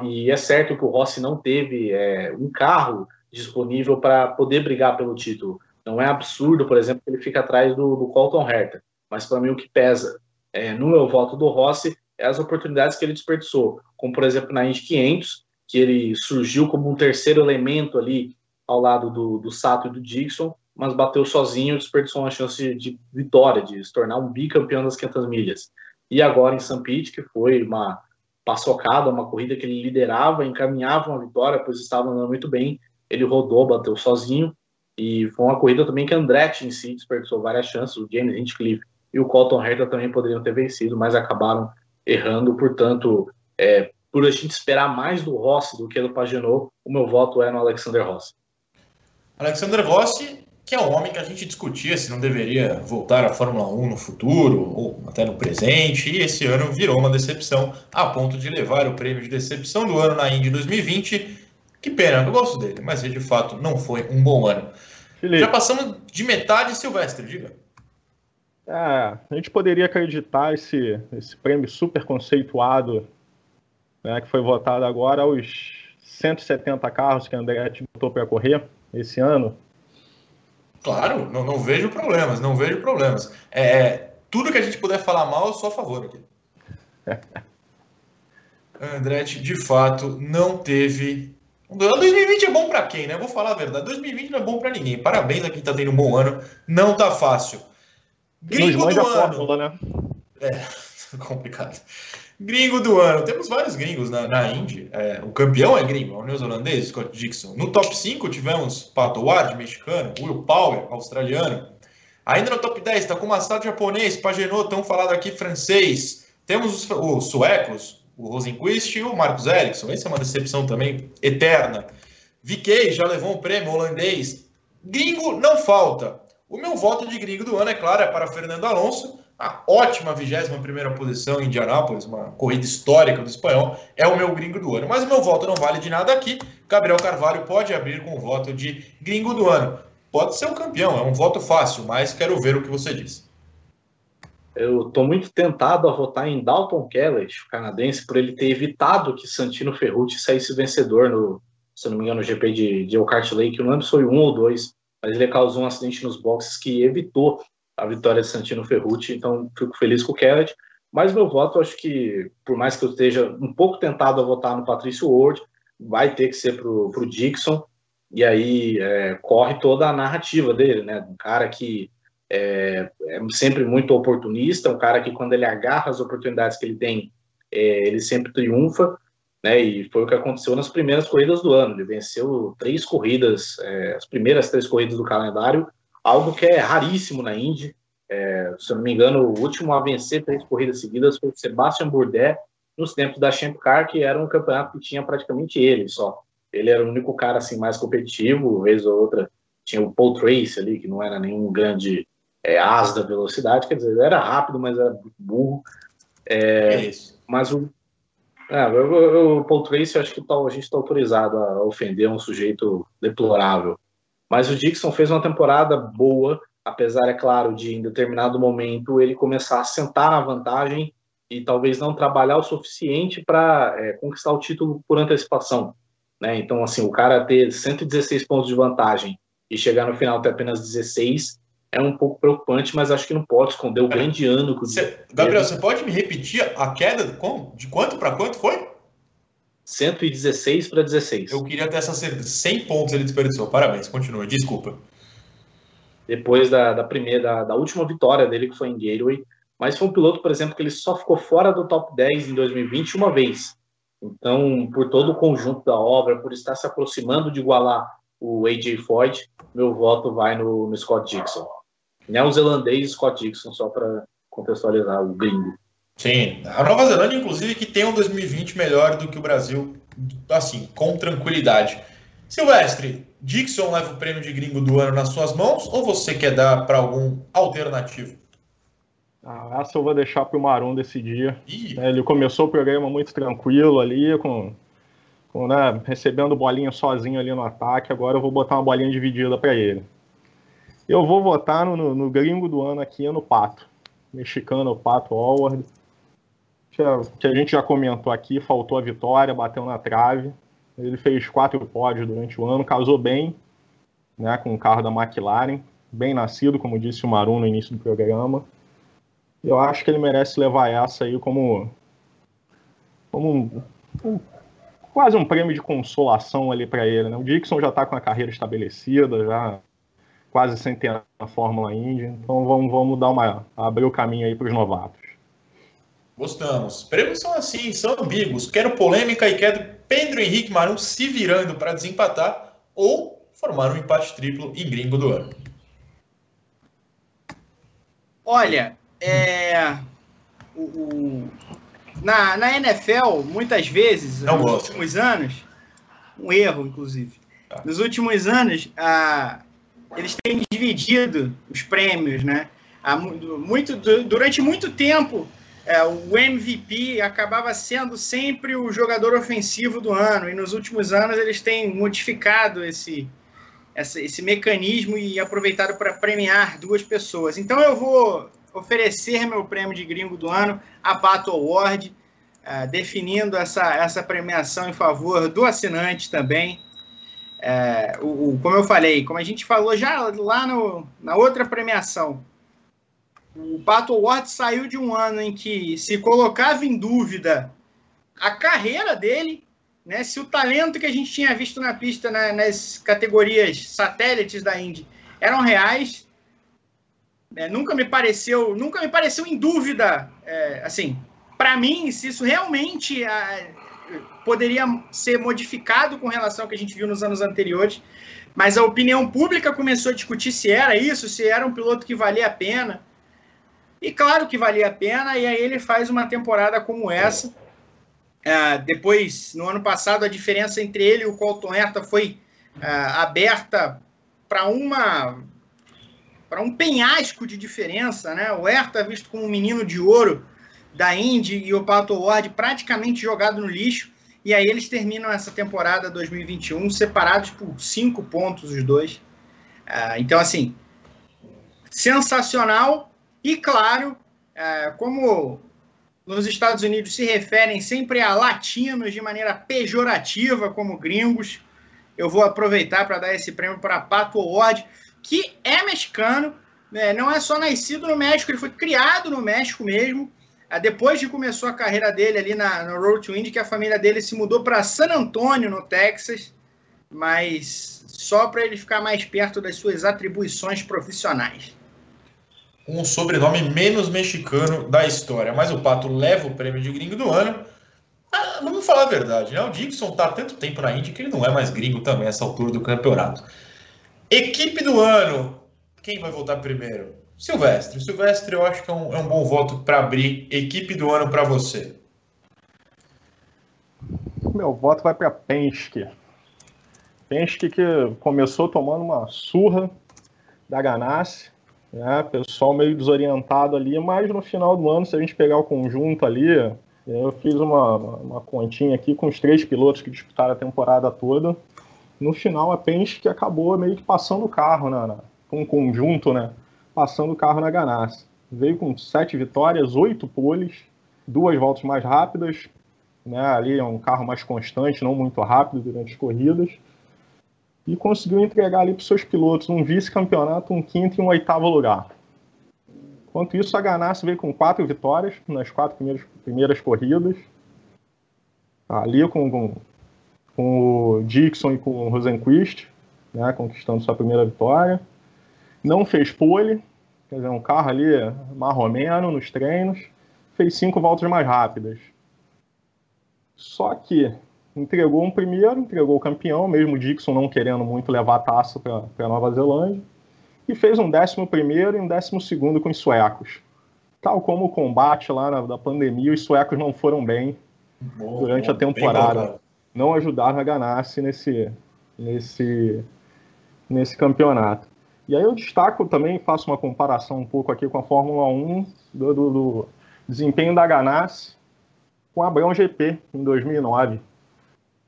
E é certo que o Rossi não teve é, um carro disponível para poder brigar pelo título. Não é absurdo, por exemplo, que ele fica atrás do, do Colton Herta. Mas para mim o que pesa é, no meu voto do Rossi é as oportunidades que ele desperdiçou. Como, por exemplo, na Indy 500, que ele surgiu como um terceiro elemento ali ao lado do, do Sato e do Dixon, mas bateu sozinho e desperdiçou uma chance de vitória, de se tornar um bicampeão das 500 milhas. E agora em St. Que foi uma paçocada, uma corrida que ele liderava, encaminhava uma vitória, pois estava andando muito bem, ele rodou, bateu sozinho, e foi uma corrida também que Andretti em si desperdiçou várias chances, o James Hinchcliffe e o Colton Herta também poderiam ter vencido, mas acabaram errando, portanto, é, por a gente esperar mais do Rossi do que do Pagenot, o meu voto é no Alexander Rossi. Alexander Rossi, que é um homem que a gente discutia se não deveria voltar à Fórmula 1 no futuro ou até no presente, e esse ano virou uma decepção a ponto de levar o prêmio de decepção do ano na Indy 2020. Que pena, eu gosto dele, mas de fato não foi um bom ano. Felipe. Já passamos de metade, Silvestre, diga. É, a gente poderia acreditar esse, esse prêmio super conceituado né, que foi votado agora aos 170 carros que a Andretti botou para correr esse ano? Claro, não, não, vejo problemas, não vejo problemas. É, tudo que a gente puder falar mal, eu sou a favor aqui. Andretti, de fato, não teve. 2020 é bom para quem, né? Vou falar a verdade. 2020 não é bom para ninguém. Parabéns a quem tá tendo um bom ano. Não tá fácil. Gringo do ano. Fórmula, né? É, complicado. Gringo do ano. Temos vários gringos na, na Indy. É, o campeão é gringo, é o neozelandês, Scott Dixon. No top 5 tivemos Pato Ward, mexicano, Will Power, australiano. Ainda no top 10, Takuma Sato, japonês, Pagenot, tão falado aqui, francês. Temos os, os suecos, o Rosenquist e o Marcos Ericsson. Essa é uma decepção também eterna. VK já levou um prêmio holandês. Gringo não falta. O meu voto de gringo do ano, é claro, é para Fernando Alonso. A ótima 21 posição em Indianápolis, uma corrida histórica do espanhol, é o meu gringo do ano. Mas o meu voto não vale de nada aqui. Gabriel Carvalho pode abrir com o voto de gringo do ano. Pode ser o campeão, é um voto fácil, mas quero ver o que você diz. Eu estou muito tentado a votar em Dalton Kellett, o canadense, por ele ter evitado que Santino Ferrucci saísse vencedor no, se não me engano, no GP de, de Elkhart Lake. Eu não lembro se foi um ou dois, mas ele causou um acidente nos boxes que evitou a vitória de Santino Ferrucci, então fico feliz com o Kellett. Mas meu voto, acho que, por mais que eu esteja um pouco tentado a votar no Patrício Ward, vai ter que ser para o Dixon, e aí é, corre toda a narrativa dele, né? Um cara que é, é, sempre muito oportunista, um cara que quando ele agarra as oportunidades que ele tem, é, ele sempre triunfa, né? E foi o que aconteceu nas primeiras corridas do ano. Ele venceu três corridas, é, as primeiras três corridas do calendário, algo que é raríssimo na Indy. É, se eu não me engano, o último a vencer três corridas seguidas foi o Sebastian Bourdais, nos tempos da Champ Car, que era um campeonato que tinha praticamente ele só. Ele era o único cara assim mais competitivo, vez ou outra tinha o Paul Tracy ali, que não era nenhum grande é, as da velocidade, quer dizer, era rápido, mas era burro. É, é isso. Mas o, é, o, o Paul Tracy, acho que tá, a gente está autorizado a ofender um sujeito deplorável. Mas o Dixon fez uma temporada boa, apesar, é claro, de em determinado momento ele começar a sentar na vantagem e talvez não trabalhar o suficiente para é, conquistar o título por antecipação. Né? Então, assim, o cara ter 116 pontos de vantagem e chegar no final ter apenas 16 é um pouco preocupante, mas acho que não pode esconder o grande ano que o Cê, Gabriel, você pode me repetir a queda de quanto para quanto foi? 116 para 16. Eu queria ter essa certeza. 100 pontos ele desperdiçou. Parabéns, continua, desculpa. Depois da, da primeira, da, da, última vitória dele, que foi em Gateway. Mas foi um piloto, por exemplo, que ele só ficou fora do top 10 em 2020 uma vez. Então, por todo o conjunto da obra, por estar se aproximando de igualar o AJ Foyt, meu voto vai no, no Scott Dixon neozelandês Scott Dixon, só para contextualizar o gringo. Sim, a Nova Zelândia, inclusive, que tem um 2020 melhor do que o Brasil, assim, com tranquilidade. Silvestre, Dixon leva o prêmio de gringo do ano nas suas mãos ou você quer dar para algum alternativo? Ah, essa eu vou deixar para o Marum decidir. É, ele começou o programa muito tranquilo ali, com, com né, recebendo bolinha sozinho ali no ataque. Agora eu vou botar uma bolinha dividida para ele. Eu vou votar no, no, gringo do ano aqui, no Pato. Mexicano, o Pato Howard. Que a, que a gente já comentou aqui, faltou a vitória, bateu na trave. Ele fez quatro pódios durante o ano, casou bem né, com o carro da McLaren. Bem nascido, como disse o Maru no início do programa. Eu acho que ele merece levar essa aí como, como um, um quase um prêmio de consolação ali para ele. Né? O Dixon já está com a carreira estabelecida, já quase sem ter a Fórmula Indy. Então vamos, vamos dar uma abrir o caminho aí para os novatos. Gostamos. Prêmios são assim, são ambíguos. Quero polêmica e quero Pedro Henrique Marum se virando para desempatar ou formar um empate triplo em gringo do ano. Olha, é, o, o, na, na NFL, muitas vezes, Não nos gosto. últimos anos, um erro, inclusive, tá. nos últimos anos, a, eles têm dividido os prêmios, né? Muito, durante muito tempo, é, o MVP acabava sendo sempre o jogador ofensivo do ano, e nos últimos anos eles têm modificado esse, esse, esse mecanismo e aproveitado para premiar duas pessoas. Então eu vou oferecer meu prêmio de gringo do ano a Pato Award, uh, definindo essa, essa premiação em favor do assinante também. É, o, o, como eu falei, como a gente falou já lá no, na outra premiação, o Pato Award saiu de um ano em que se colocava em dúvida a carreira dele, né, se o talento que a gente tinha visto na pista né, nas categorias satélites da Indy eram reais. É, nunca me pareceu, nunca me pareceu em dúvida, é, assim, para mim, se isso realmente poderia ser modificado com relação ao que a gente viu nos anos anteriores, mas a opinião pública começou a discutir se era isso, se era um piloto que valia a pena. E claro que valia a pena, e aí ele faz uma temporada como essa. É, depois, no ano passado, a diferença entre ele e o Colton Herta foi é, aberta para uma para um penhasco de diferença, né? O Herta visto como um menino de ouro da Indy e o Pato Ward praticamente jogado no lixo. E aí eles terminam essa temporada 2021 separados por cinco pontos os dois. Uh, então, assim, sensacional. E claro, uh, como nos Estados Unidos se referem sempre a latinos de maneira pejorativa, como gringos, eu vou aproveitar para dar esse prêmio para Pato Ward, que é mexicano, né, não é só nascido no México, ele foi criado no México mesmo. Ah, depois que começou a carreira dele ali na, Road to Indy, que a família dele se mudou para San Antônio, no Texas, mas só para ele ficar mais perto das suas atribuições profissionais. Um sobrenome menos mexicano da história, mas o Pato leva o prêmio de gringo do ano. Ah, vamos falar a verdade, né? O Dixon tá há tanto tempo na Indy que ele não é mais gringo também essa altura do campeonato. Equipe do ano, quem vai votar primeiro? Silvestre. Silvestre, eu acho que é um, é um bom voto para abrir equipe do ano para você. Meu voto vai para Penske. Penske que começou tomando uma surra da Ganassi, né? Pessoal meio desorientado ali, mas no final do ano, se a gente pegar o conjunto ali, eu fiz uma, uma continha aqui com os três pilotos que disputaram a temporada toda. No final, a Penske acabou meio que passando o carro, né? Com um conjunto, né? Passando o carro na Ganassi. Veio com sete vitórias, oito poles, duas voltas mais rápidas, né? ali é um carro mais constante, não muito rápido durante as corridas, e conseguiu entregar ali para os seus pilotos um vice-campeonato, um quinto e um oitavo lugar. Enquanto isso, a Ganassi veio com quatro vitórias nas quatro primeiras, primeiras corridas, ali com, com, com o Dixon e com o Rosenquist, né, conquistando sua primeira vitória. Não fez pole, quer dizer, um carro ali marromeno nos treinos, fez cinco voltas mais rápidas. Só que entregou um primeiro, entregou o campeão, mesmo o Dixon não querendo muito levar a taça para Nova Zelândia, e fez um décimo primeiro e um décimo segundo com os suecos. Tal como o combate lá na, da pandemia, os suecos não foram bem bom, durante bom, a temporada. Não ajudaram a Ganassi nesse, nesse, nesse campeonato. E aí eu destaco também, faço uma comparação um pouco aqui com a Fórmula 1 do, do, do desempenho da Ganassi com a Brown GP em 2009.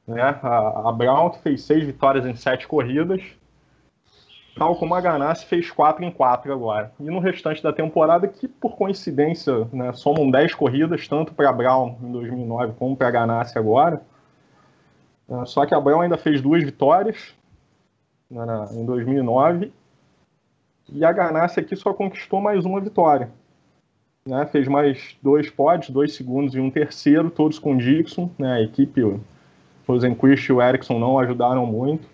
Né? A, a Brown fez seis vitórias em sete corridas, tal como a Ganassi fez quatro em quatro agora. E no restante da temporada, que por coincidência né, somam dez corridas, tanto para a Brown em 2009 como para a Ganassi agora. É, só que a Brown ainda fez duas vitórias né, em 2009 e a Ganassi aqui só conquistou mais uma vitória. Né, fez mais dois pódios, dois segundos e um terceiro, todos com Dixon. Né, a equipe, o Rosenquist e o Ericsson não ajudaram muito.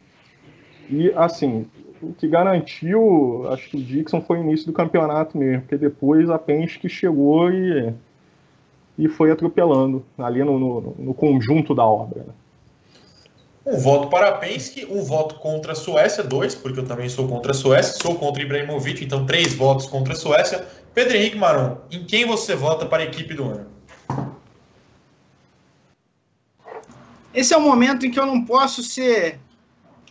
E, assim, o que garantiu, acho que o Dixon foi o início do campeonato mesmo, porque depois a Penske chegou e, e foi atropelando ali no, no, no conjunto da obra. Né. Um voto para Penske, um voto contra a Suécia, dois, porque eu também sou contra a Suécia, sou contra Ibrahimovic, então três votos contra a Suécia. Pedro Henrique Maron, em quem você vota para a equipe do ano? Esse é o momento em que eu não posso ser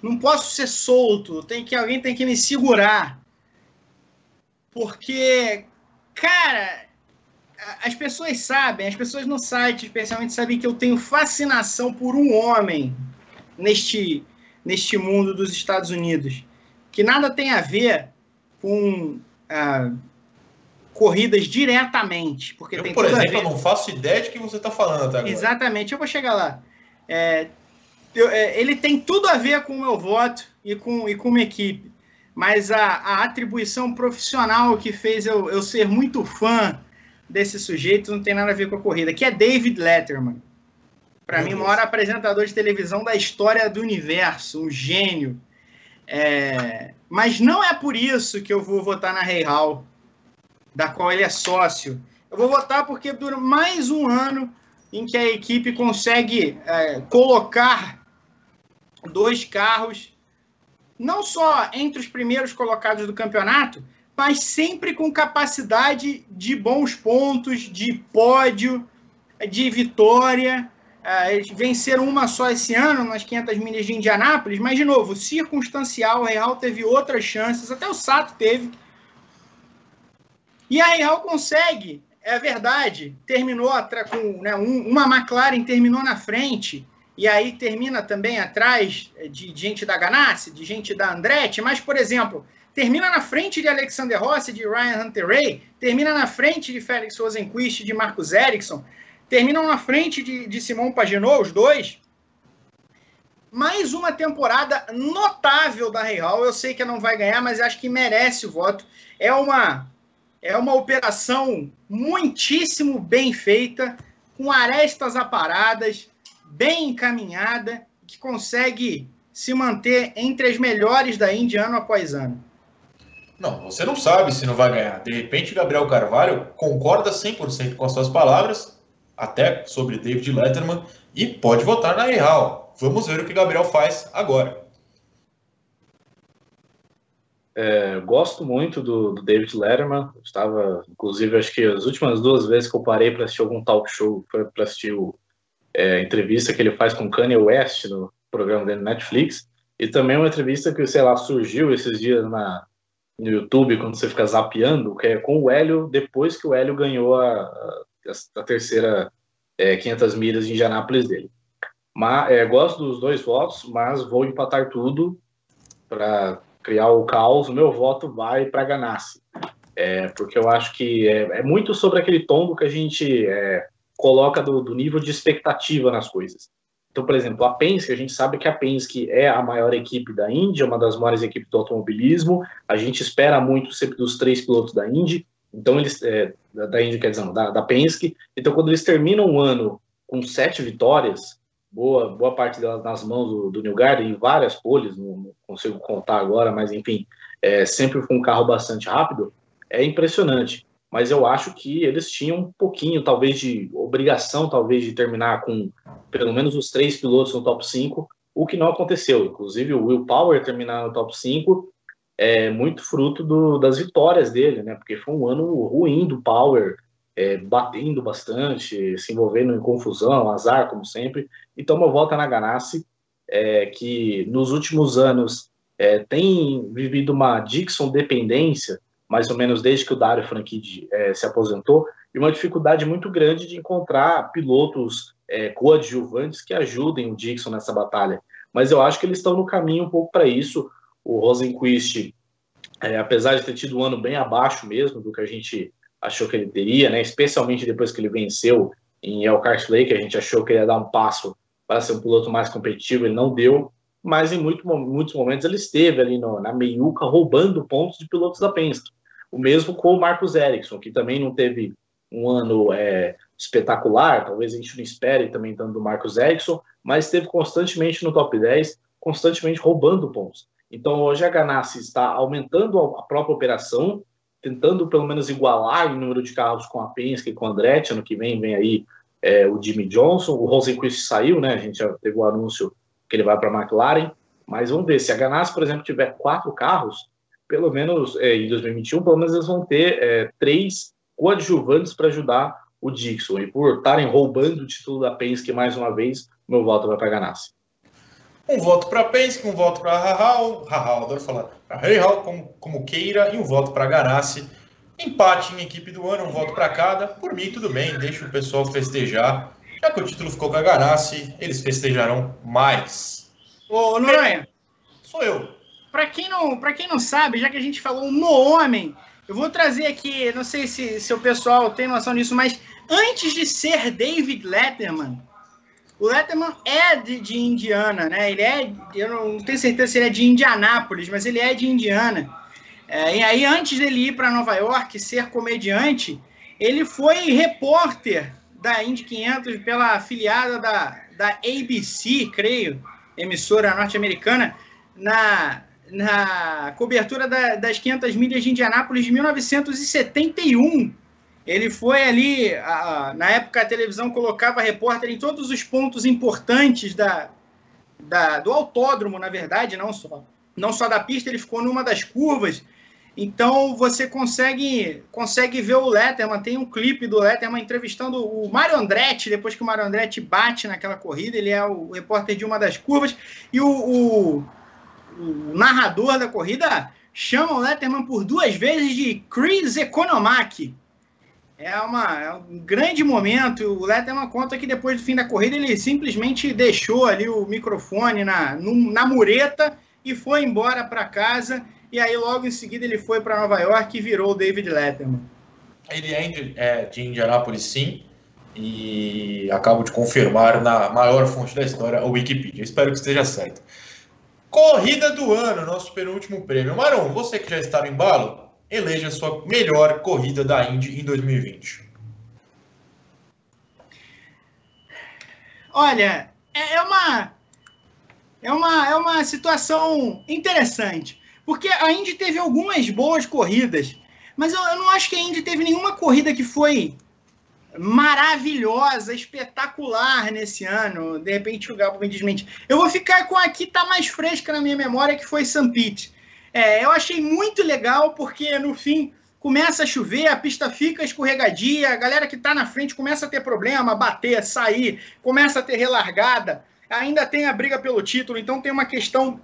não posso ser solto, tem que alguém tem que me segurar. Porque cara, as pessoas sabem, as pessoas no site especialmente sabem que eu tenho fascinação por um homem neste neste mundo dos Estados Unidos, que nada tem a ver com ah, corridas diretamente, porque eu, tem por exemplo, eu não faço ideia de que você está falando até agora. Exatamente, eu vou chegar lá. É, eu, é, ele tem tudo a ver com o meu voto e com, e com uma equipe, mas a, a atribuição profissional que fez eu, eu ser muito fã desse sujeito não tem nada a ver com a corrida, que é David Letterman. Para mim, o maior apresentador de televisão da história do universo, um gênio. É, mas não é por isso que eu vou votar na Rei Hall da qual ele é sócio. Eu vou votar porque dura mais um ano em que a equipe consegue é, colocar dois carros, não só entre os primeiros colocados do campeonato, mas sempre com capacidade de bons pontos, de pódio, de vitória. É, eles venceram uma só esse ano nas 500 milhas de Indianápolis, mas, de novo, circunstancial. O Real teve outras chances, até o Sato teve e a Real consegue, é verdade, terminou com né, um, uma McLaren terminou na frente, e aí termina também atrás de, de gente da Ganassi, de gente da Andretti, mas, por exemplo, termina na frente de Alexander Rossi, de Ryan Hunter-Ray, termina na frente de Felix Rosenquist, de Marcus Ericsson, terminam na frente de, de Simon Pagenaud, os dois. Mais uma temporada notável da Real. Eu sei que não vai ganhar, mas acho que merece o voto. É uma é uma operação muitíssimo bem feita, com arestas aparadas, bem encaminhada, que consegue se manter entre as melhores da Índia ano após ano. Não, você não sabe se não vai ganhar. De repente, Gabriel Carvalho concorda 100% com as suas palavras, até sobre David Letterman, e pode votar na Real. Vamos ver o que Gabriel faz agora. É, gosto muito do, do, David Letterman. Estava, inclusive, acho que as últimas duas vezes que eu parei para assistir algum talk show para assistir a é, entrevista que ele faz com Kanye West no programa dele na Netflix. E também uma entrevista que, sei lá, surgiu esses dias na, no YouTube, quando você fica zapeando, que é com o Hélio, depois que o Hélio ganhou a, a, a terceira é, 500 milhas de Indianápolis dele. Mas, é, gosto dos dois votos, mas vou empatar tudo para criar o caos, o meu voto vai para Ganassi. É, porque eu acho que é, é, muito sobre aquele tombo que a gente é, coloca do, do, nível de expectativa nas coisas. Então, por exemplo, a Penske, a gente sabe que a Penske é a maior equipe da Indy, uma das maiores equipes do automobilismo. A gente espera muito sempre dos três pilotos da Indy. Então, eles, é, da Indy, quer dizer, da, da Penske. Então, quando eles terminam o ano com sete vitórias, boa, boa parte delas nas mãos do, do New Garden, várias poles, não, consigo contar agora, mas enfim, é, sempre com um carro bastante rápido, é impressionante. Mas eu acho que eles tinham um pouquinho, talvez, de obrigação, talvez, de terminar com pelo menos os três pilotos no top 5, o que não aconteceu. Inclusive, o Will Power terminar no top 5 é muito fruto do, das vitórias dele, né? Porque foi um ano ruim do Power, é, batendo bastante, se envolvendo em confusão, azar, como sempre. Então, meu voto é na Ganassi, é, que nos últimos anos é, tem vivido uma Dixon dependência, mais ou menos desde que o Dario Franchitti é, se aposentou, e uma dificuldade muito grande de encontrar pilotos é, coadjuvantes que ajudem o Dixon nessa batalha. Mas eu acho que eles estão no caminho um pouco para isso. O Rosenquist, é, apesar de ter tido um ano bem abaixo mesmo do que a gente achou que ele teria, né? especialmente depois que ele venceu em Elkhart Lake, a gente achou que ele ia dar um passo para ser um piloto mais competitivo, ele não deu, mas em muito, muitos momentos ele esteve ali no, na meiuca roubando pontos de pilotos da Penske. O mesmo com o Marcos Ericsson, que também não teve um ano é, espetacular, talvez a gente não espere também tanto do Marcos Ericsson, mas esteve constantemente no top 10, constantemente roubando pontos. Então hoje a Ganassi está aumentando a própria operação, tentando pelo menos igualar o número de carros com a Penske e com a Andretti. Ano que vem vem aí é, o Jimmy Johnson, o Rosenquist saiu, né? A gente já teve o anúncio que ele vai para a McLaren. Mas vamos ver, se a Ganassi, por exemplo, tiver quatro carros, pelo menos é, em 2021, pelo menos eles vão ter é, três coadjuvantes para ajudar o Dixon. E por estarem roubando o título da Penske mais uma vez, meu voto vai para a Ganassi. Um voto para Penske, um voto para Rahal, Rahal, adoro falar, para Rahal, como, como queira, e um voto para Ganassi. Empate em equipe do ano, um voto para cada. Por mim, tudo bem, deixa o pessoal festejar. Já que o título ficou com a Ganassi, eles festejarão mais. Ô, Noronha. Sou eu. Para quem, não, quem não sabe, já que a gente falou no homem, eu vou trazer aqui, não sei se, se o pessoal tem noção disso, mas antes de ser David Letterman, o Letterman é de, de, Indiana, né? Ele é, eu não tenho certeza se ele é de Indianápolis, mas ele é de Indiana. É, e aí, antes dele ir para Nova York ser comediante, ele foi repórter da Indy 500 pela afiliada da, da ABC, creio, emissora norte-americana, na, na cobertura da, das 500 milhas de Indianápolis de 1971. Ele foi ali, a, na época a televisão colocava repórter em todos os pontos importantes da, da, do autódromo, na verdade, não só, não só da pista, ele ficou numa das curvas. Então você consegue consegue ver o Letterman, tem um clipe do Letterman entrevistando o Mário Andretti, depois que o Mário Andretti bate naquela corrida, ele é o repórter de uma das curvas, e o, o, o narrador da corrida chama o Letterman por duas vezes de Chris Economaki, é, uma, é um grande momento. O Letterman conta que depois do fim da corrida ele simplesmente deixou ali o microfone na, na mureta e foi embora para casa. E aí logo em seguida ele foi para Nova York e virou o David Letterman. Ele é de, é de Indianápolis, sim. E acabo de confirmar na maior fonte da história, o Wikipedia. Espero que esteja certo. Corrida do ano, nosso penúltimo prêmio. Maron, você que já está no embalo, eleja sua melhor corrida da Indy em 2020? Olha, é, é uma é uma é uma situação interessante, porque a Indy teve algumas boas corridas, mas eu, eu não acho que a Indy teve nenhuma corrida que foi maravilhosa, espetacular nesse ano. De repente o Gabo me desmente. Eu vou ficar com a que está mais fresca na minha memória, que foi San Pete. É, eu achei muito legal porque no fim começa a chover, a pista fica escorregadia, a galera que está na frente começa a ter problema, bater, sair, começa a ter relargada, ainda tem a briga pelo título, então tem uma questão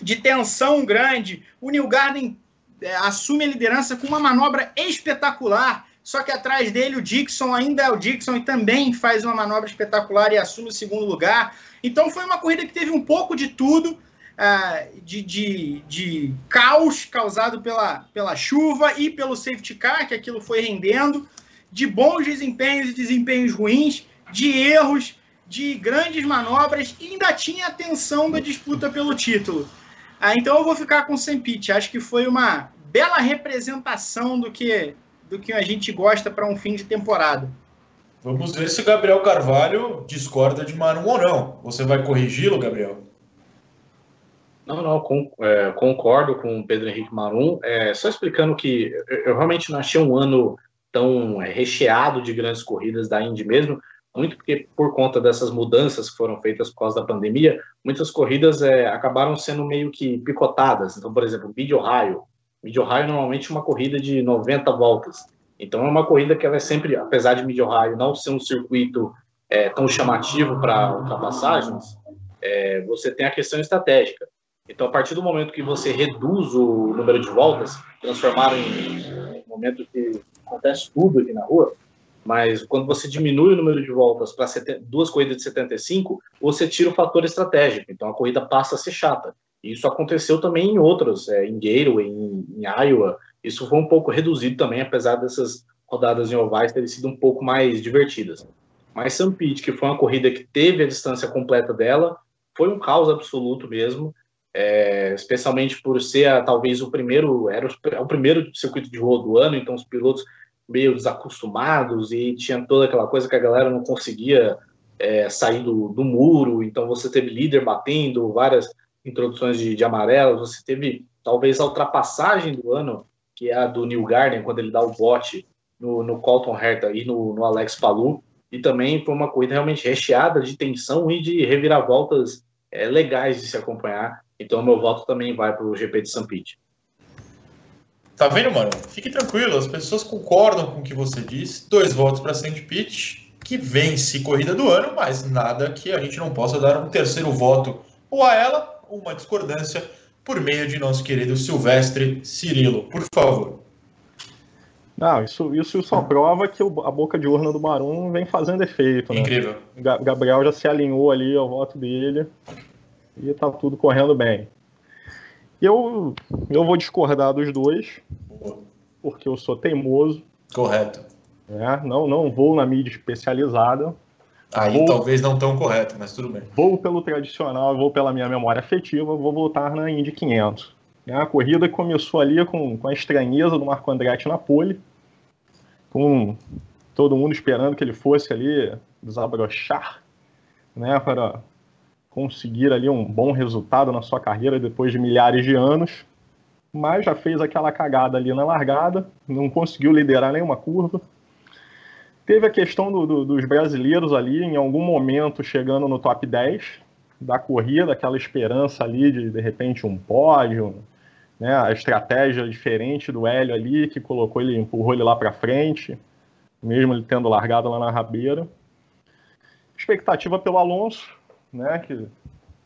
de tensão grande. O New Garden é, assume a liderança com uma manobra espetacular, só que atrás dele o Dixon ainda é o Dixon e também faz uma manobra espetacular e assume o segundo lugar. Então foi uma corrida que teve um pouco de tudo uh, de, de, de caos causado pela, pela chuva e pelo safety car, que aquilo foi rendendo, de bons desempenhos e desempenhos ruins, de erros, de grandes manobras e ainda tinha a tensão da disputa pelo título. Ah, então eu vou ficar com o Sempit. Acho que foi uma bela representação do que, do que a gente gosta para um fim de temporada. Vamos ver se o Gabriel Carvalho discorda de Marum ou não. Você vai corrigi-lo, Gabriel? Não, não, com, é, concordo com o Pedro Henrique Marum. É, só explicando que eu, eu, realmente não achei um ano tão é, recheado de grandes corridas da Indy mesmo, muito porque por conta dessas mudanças que foram feitas por causa da pandemia, muitas corridas é, acabaram sendo meio que picotadas. Então, por exemplo, Mid Ohio. Mid Ohio normalmente é uma corrida de 90 voltas. Então é uma corrida que ela é sempre, apesar de Mid Ohio não ser um circuito é, tão chamativo para ultrapassagens, é, você tem a questão estratégica. Então, a partir do momento que você reduz o número de voltas, transformar em um momento que acontece tudo aqui na rua, mas quando você diminui o número de voltas para duas corridas de 75, você tira o fator estratégico. Então a corrida passa a ser chata. Isso aconteceu também em outras, é, em Gateway, em, em Iowa. Isso foi um pouco reduzido também, apesar dessas rodadas em ovais terem sido um pouco mais divertidas. Mas St. Pete, que foi uma corrida que teve a distância completa dela, foi um caos absoluto mesmo, é, especialmente por ser talvez o primeiro, era o, o primeiro circuito de rua do ano, então os pilotos meio desacostumados e tinha toda aquela coisa que a galera não conseguia é, sair do, do, muro, então você teve líder batendo, várias introduções de, de amarelos, você teve talvez a ultrapassagem do ano, que é a do New Garden, quando ele dá o bote no, no Colton Herta e no, no Alex Palu, e também foi uma corrida realmente recheada de tensão e de reviravoltas é, legais de se acompanhar, então meu voto também vai para o GP de St. Pete. Tá vendo, mano? Fique tranquilo, as pessoas concordam com o que você disse. Dois votos para Sandy Pitt, que vence corrida do ano, mas nada que a gente não possa dar um terceiro voto ou a ela, uma discordância por meio de nosso querido Silvestre Cirilo. Por favor. Não, isso, isso só prova que a boca de urna do Marum vem fazendo efeito. Né? Incrível. Gabriel já se alinhou ali ao voto dele e tá tudo correndo bem. Eu, eu vou discordar dos dois, porque eu sou teimoso. Correto. É, não, não vou na mídia especializada. Aí vou, talvez não tão correto, mas tudo bem. Vou pelo tradicional, vou pela minha memória afetiva, vou voltar na Indy 500. É, a corrida começou ali com, com a estranheza do Marco Andretti na pole, com todo mundo esperando que ele fosse ali desabrochar, né, para conseguir ali um bom resultado na sua carreira depois de milhares de anos, mas já fez aquela cagada ali na largada, não conseguiu liderar nenhuma curva. Teve a questão do, do, dos brasileiros ali, em algum momento, chegando no top 10 da corrida, aquela esperança ali de, de repente, um pódio, né, a estratégia diferente do Hélio ali, que colocou ele, empurrou ele lá para frente, mesmo ele tendo largado lá na rabeira. Expectativa pelo Alonso, né? Que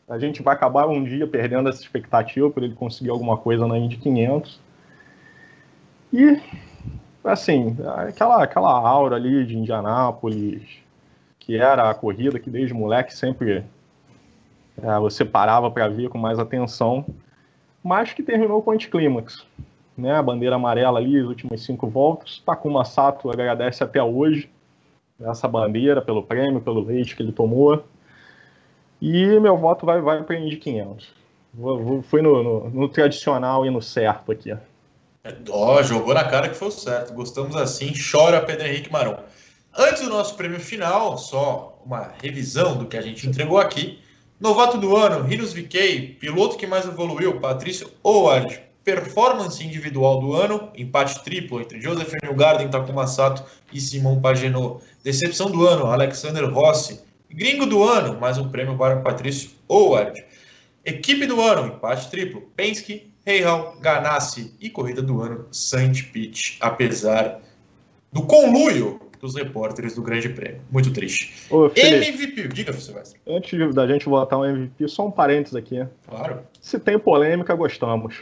a gente vai acabar um dia perdendo essa expectativa por ele conseguir alguma coisa na Indy 500. E, assim, aquela, aquela aura ali de Indianápolis, que era a corrida que desde moleque sempre é, você parava para ver com mais atenção, mas que terminou com anticlímax. Né, a bandeira amarela ali, as últimas cinco voltas. Takuma Sato agradece até hoje essa bandeira pelo prêmio, pelo leite que ele tomou. E meu voto vai, vai para Indy 500. Vou, vou, fui no, no, no, tradicional e no certo aqui. Ó, oh, jogou na cara que foi o certo. Gostamos assim. Chora Pedro Henrique Marão. Antes do nosso prêmio final, só uma revisão do que a gente entregou aqui. Novato do ano, Rinos VK, piloto que mais evoluiu, Patrício Howard. Performance individual do ano, empate triplo entre Joseph Newgarden, Takuma Sato e Simon Pagenaud. Decepção do ano, Alexander Rossi. Gringo do ano, mais um prêmio para Patrício Howard. Equipe do ano, empate triplo. Penske, Reihal, Ganassi e corrida do ano, Saint Pete, apesar do conluio dos repórteres do Grande Prêmio. Muito triste. Ô, MVP, diga, Silvestre. Antes da gente votar um MVP, só um parênteses aqui. Claro. Se tem polêmica, gostamos.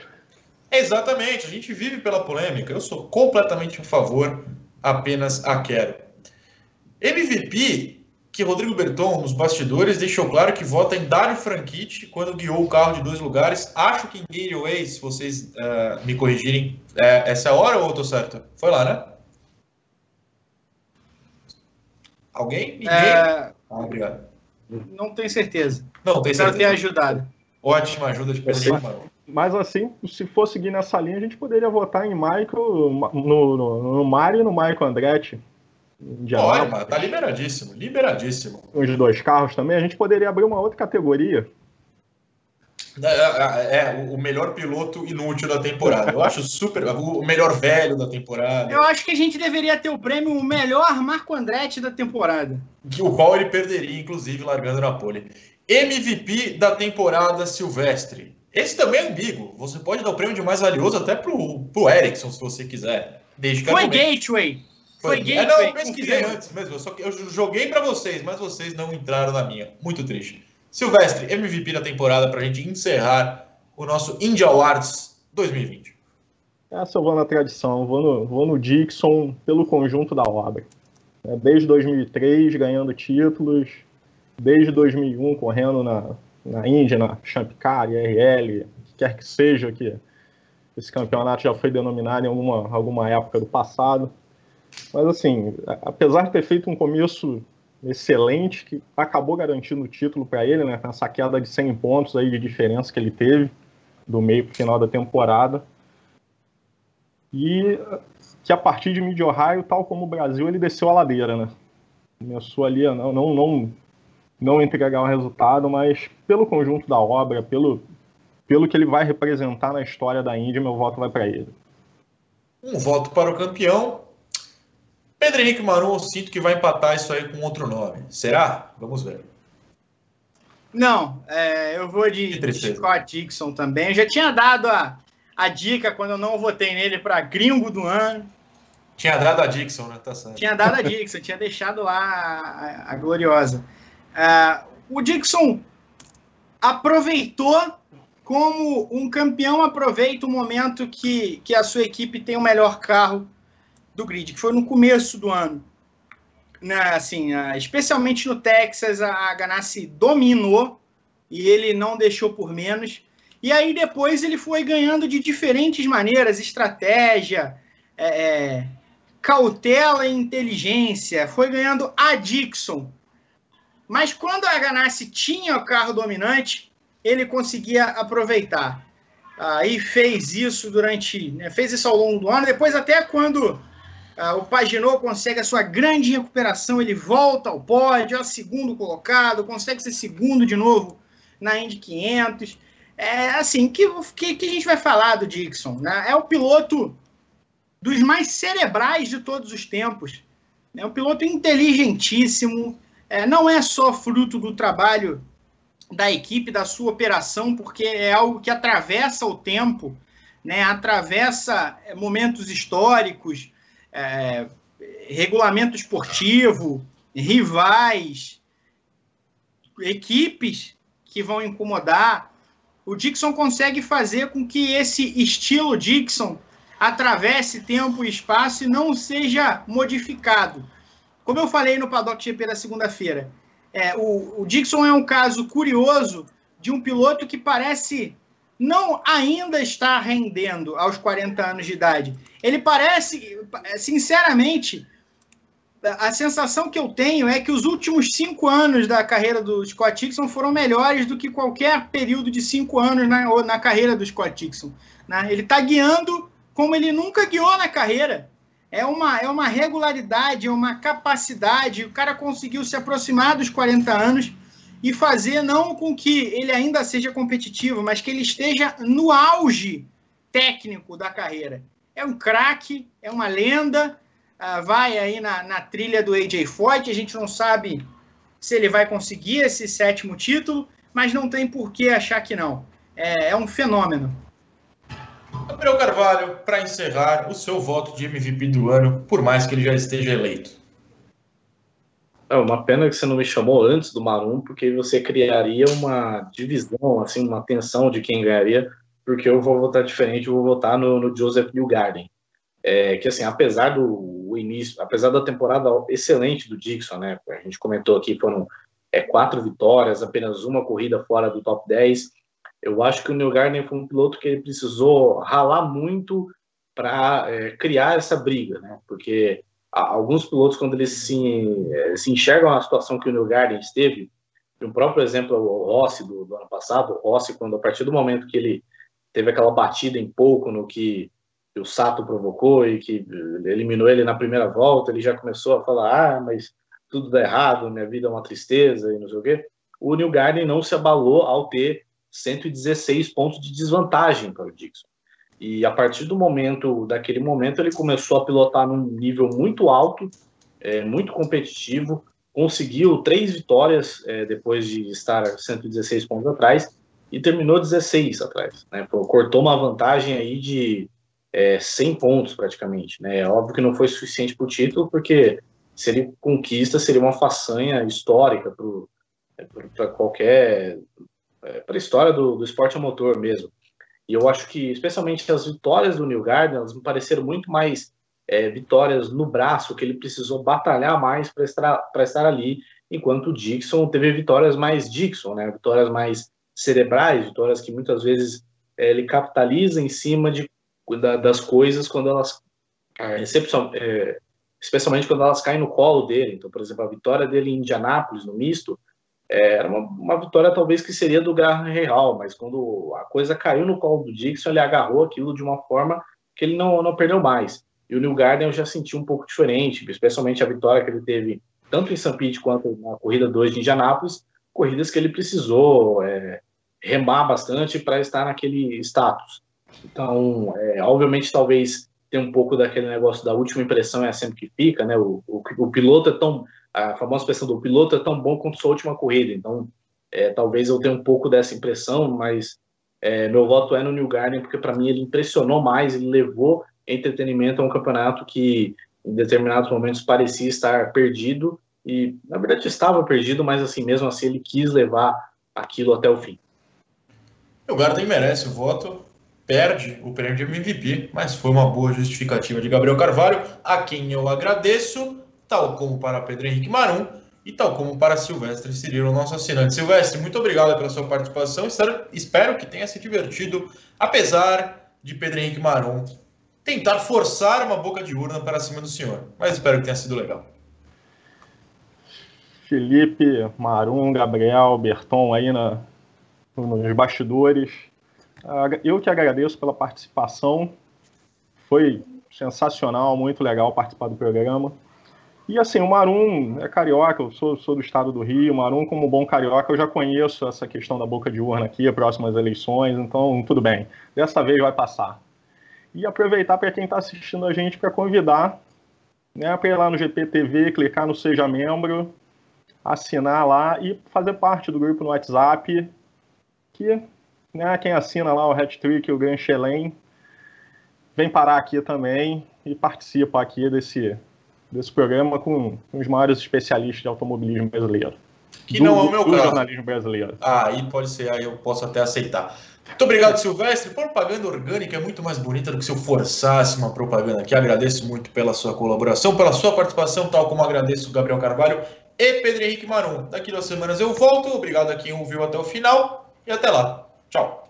Exatamente, a gente vive pela polêmica. Eu sou completamente a favor, apenas a quero. MVP que Rodrigo Berton, nos bastidores, deixou claro que vota em Dário Franchitti quando guiou o carro de dois lugares. Acho que em Gateway, se vocês uh, me corrigirem, é, essa é a hora ou eu tô certo? Foi lá, né? Alguém? Ninguém? É... Ah, obrigado. Não tenho certeza. Não, tem certeza. ter ajudado. Ótima ajuda de Pedro Mas assim, se for seguir nessa linha, a gente poderia votar em Michael, no, no, no Mário e no Michael Andretti. Olha, tá liberadíssimo, liberadíssimo. Os dois carros também, a gente poderia abrir uma outra categoria. É, é, é, o melhor piloto inútil da temporada. Eu acho super. O melhor velho da temporada. Eu acho que a gente deveria ter o prêmio o melhor Marco Andretti da temporada. O qual ele perderia, inclusive, largando na pole. MVP da temporada Silvestre. Esse também é ambíguo. Você pode dar o prêmio de mais valioso até pro, pro Ericsson, se você quiser. Desde que Foi Gateway. Foi, Foi É, não, eu pesquisei antes mesmo. Eu, só, eu joguei para vocês, mas vocês não entraram na minha. Muito triste. Silvestre, MVP da temporada para a gente encerrar o nosso Indy Awards 2020. Essa eu vou na tradição, vou no, vou no Dixon pelo conjunto da obra. É, desde 2003 ganhando títulos, desde 2001 correndo na, na Índia, na Champ Car, IRL, quer que seja que esse campeonato já foi denominado em alguma, alguma época do passado. Mas assim, apesar de ter feito um começo excelente, que acabou garantindo o título para ele, né? Essa queda de 100 pontos aí de diferença que ele teve do meio para o final da temporada. E que a partir de Mid-Ohio, tal como o Brasil, ele desceu a ladeira, né? Começou ali a não, não, não, não entregar o um resultado, mas pelo conjunto da obra, pelo, pelo que ele vai representar na história da Índia, meu voto vai para ele. Um voto para o campeão, Pedro Henrique Marum, eu sinto que vai empatar isso aí com outro nome. Será? Vamos ver. Não, é, eu vou de, de Scott Dixon também. Eu já tinha dado a, a dica quando eu não votei nele para gringo do ano. Tinha dado a Dixon, né? Tá certo. Tinha dado a Dixon, tinha deixado lá a, a gloriosa. Uh, o Dixon aproveitou como um campeão aproveita o momento que, que a sua equipe tem o melhor carro do grid, que foi no começo do ano. Né, assim, especialmente no Texas, a Ganassi dominou e ele não deixou por menos. E aí depois ele foi ganhando de diferentes maneiras, estratégia, é, é, cautela e inteligência, foi ganhando a Dixon. Mas quando a Ganassi tinha o carro dominante, ele conseguia aproveitar. Aí fez isso durante, né, fez isso ao longo do ano, depois até quando Uh, o Paginot consegue a sua grande recuperação, ele volta ao pódio, é o segundo colocado, consegue ser segundo de novo na Indy 500. É assim, que, que, que a gente vai falar do Dixon? Né? É o piloto dos mais cerebrais de todos os tempos. É um piloto inteligentíssimo, é, não é só fruto do trabalho da equipe, da sua operação, porque é algo que atravessa o tempo, né? atravessa é, momentos históricos, é, regulamento esportivo, rivais, equipes que vão incomodar. O Dixon consegue fazer com que esse estilo Dixon atravesse tempo e espaço e não seja modificado. Como eu falei no Paddock GP da segunda-feira, é, o, o Dixon é um caso curioso de um piloto que parece não ainda está rendendo aos 40 anos de idade. Ele parece, sinceramente, a sensação que eu tenho é que os últimos cinco anos da carreira do Scott Dixon foram melhores do que qualquer período de cinco anos na, na carreira do Scott Dixon. Né? Ele está guiando como ele nunca guiou na carreira. É uma, é uma regularidade, é uma capacidade. O cara conseguiu se aproximar dos 40 anos e fazer não com que ele ainda seja competitivo, mas que ele esteja no auge técnico da carreira. É um craque, é uma lenda, uh, vai aí na, na, trilha do AJ Foyt, a gente não sabe se ele vai conseguir esse sétimo título, mas não tem por que achar que não. É, é um fenômeno. Gabriel Carvalho, para encerrar, o seu voto de MVP do ano, por mais que ele já esteja eleito. É uma pena que você não me chamou antes do Marum, porque você criaria uma divisão, assim, uma tensão de quem ganharia, porque eu vou votar diferente, eu vou votar no, no Joseph Newgarden. É, que, assim, apesar do início, apesar da temporada excelente do Dixon, né? A gente comentou aqui, foram é, quatro vitórias, apenas uma corrida fora do top 10. Eu acho que o Neil Gardner foi um piloto que ele precisou ralar muito para é, criar essa briga, né? Porque alguns pilotos, quando eles se, é, se enxergam na situação que o Neil Gardner esteve, um próprio exemplo é o Rossi do, do, ano passado, o Rossi, quando a partir do momento que ele teve aquela batida em pouco no que o Sato provocou e que eliminou ele na primeira volta, ele já começou a falar, ah, mas tudo dá errado, minha vida é uma tristeza e não sei o quê. O Neil Gardner não se abalou ao ter 116 pontos de desvantagem para o Dixon. E a partir do momento, daquele momento, ele começou a pilotar num nível muito alto, é, muito competitivo, conseguiu três vitórias é, depois de estar 116 pontos atrás e terminou 16 atrás. Né? Cortou uma vantagem aí de é, 100 pontos praticamente. Né? É óbvio que não foi suficiente para o título, porque se ele conquista, seria uma façanha histórica para é, qualquer. É, para a história do, do esporte a motor mesmo. E eu acho que, especialmente as vitórias do New Garden, elas me pareceram muito mais é, vitórias no braço, que ele precisou batalhar mais para estar, estar ali, enquanto o Dixon teve vitórias mais Dixon, né? vitórias mais cerebrais, vitórias que muitas vezes é, ele capitaliza em cima de, da, das coisas quando elas, é, é, especialmente quando elas caem no colo dele. Então, por exemplo, a vitória dele em Indianápolis, no misto, era uma, uma, vitória talvez que seria do Graham Real, mas quando a coisa caiu no colo do Dixon, ele agarrou aquilo de uma forma que ele não, não perdeu mais. E o New Garden eu já senti um pouco diferente, especialmente a vitória que ele teve tanto em St. Pete quanto na corrida 2 de Indianápolis, corridas que ele precisou é, remar bastante para estar naquele status. Então, é, obviamente, talvez tem um pouco daquele negócio da última impressão é sempre que fica, né? O, o, o piloto é tão a famosa expressão do piloto é tão bom quanto sua última corrida. Então, é, talvez eu tenha um pouco dessa impressão, mas é, meu voto é no New Garden, porque para mim ele impressionou mais, ele levou entretenimento a um campeonato que em determinados momentos parecia estar perdido e na verdade estava perdido, mas assim mesmo assim ele quis levar aquilo até o fim. O Garden merece o voto, perde o prêmio de MVP, mas foi uma boa justificativa de Gabriel Carvalho, a quem eu agradeço tal como para Pedro Henrique Marum e tal como para Silvestre Cirilo, nosso assinante. Silvestre, muito obrigado pela sua participação. Espero que tenha se divertido, apesar de Pedro Henrique Marum tentar forçar uma boca de urna para cima do senhor. Mas espero que tenha sido legal. Felipe, Marum, Gabriel, Berton aí na, nos bastidores. Eu que agradeço pela participação. Foi sensacional, muito legal participar do programa. E assim, o Marum é carioca, eu sou, sou do estado do Rio, o Marum, como bom carioca, eu já conheço essa questão da boca de urna aqui, próximas eleições, então tudo bem. Dessa vez vai passar. E aproveitar para quem está assistindo a gente para convidar né, para ir lá no GPTV, clicar no Seja Membro, assinar lá e fazer parte do grupo no WhatsApp, que né, quem assina lá o Hat Trick, o Grand Chelem, vem parar aqui também e participa aqui desse desse programa com, com os maiores especialistas de automobilismo brasileiro. Que do, não é o meu do caso. jornalismo brasileiro. Ah, aí pode ser, aí eu posso até aceitar. Muito obrigado, Silvestre. Propaganda orgânica é muito mais bonita do que se eu forçasse uma propaganda aqui. Agradeço muito pela sua colaboração, pela sua participação, tal como agradeço o Gabriel Carvalho e Pedro Henrique Marum. Daqui duas semanas eu volto. Obrigado a quem ouviu até o final e até lá. Tchau.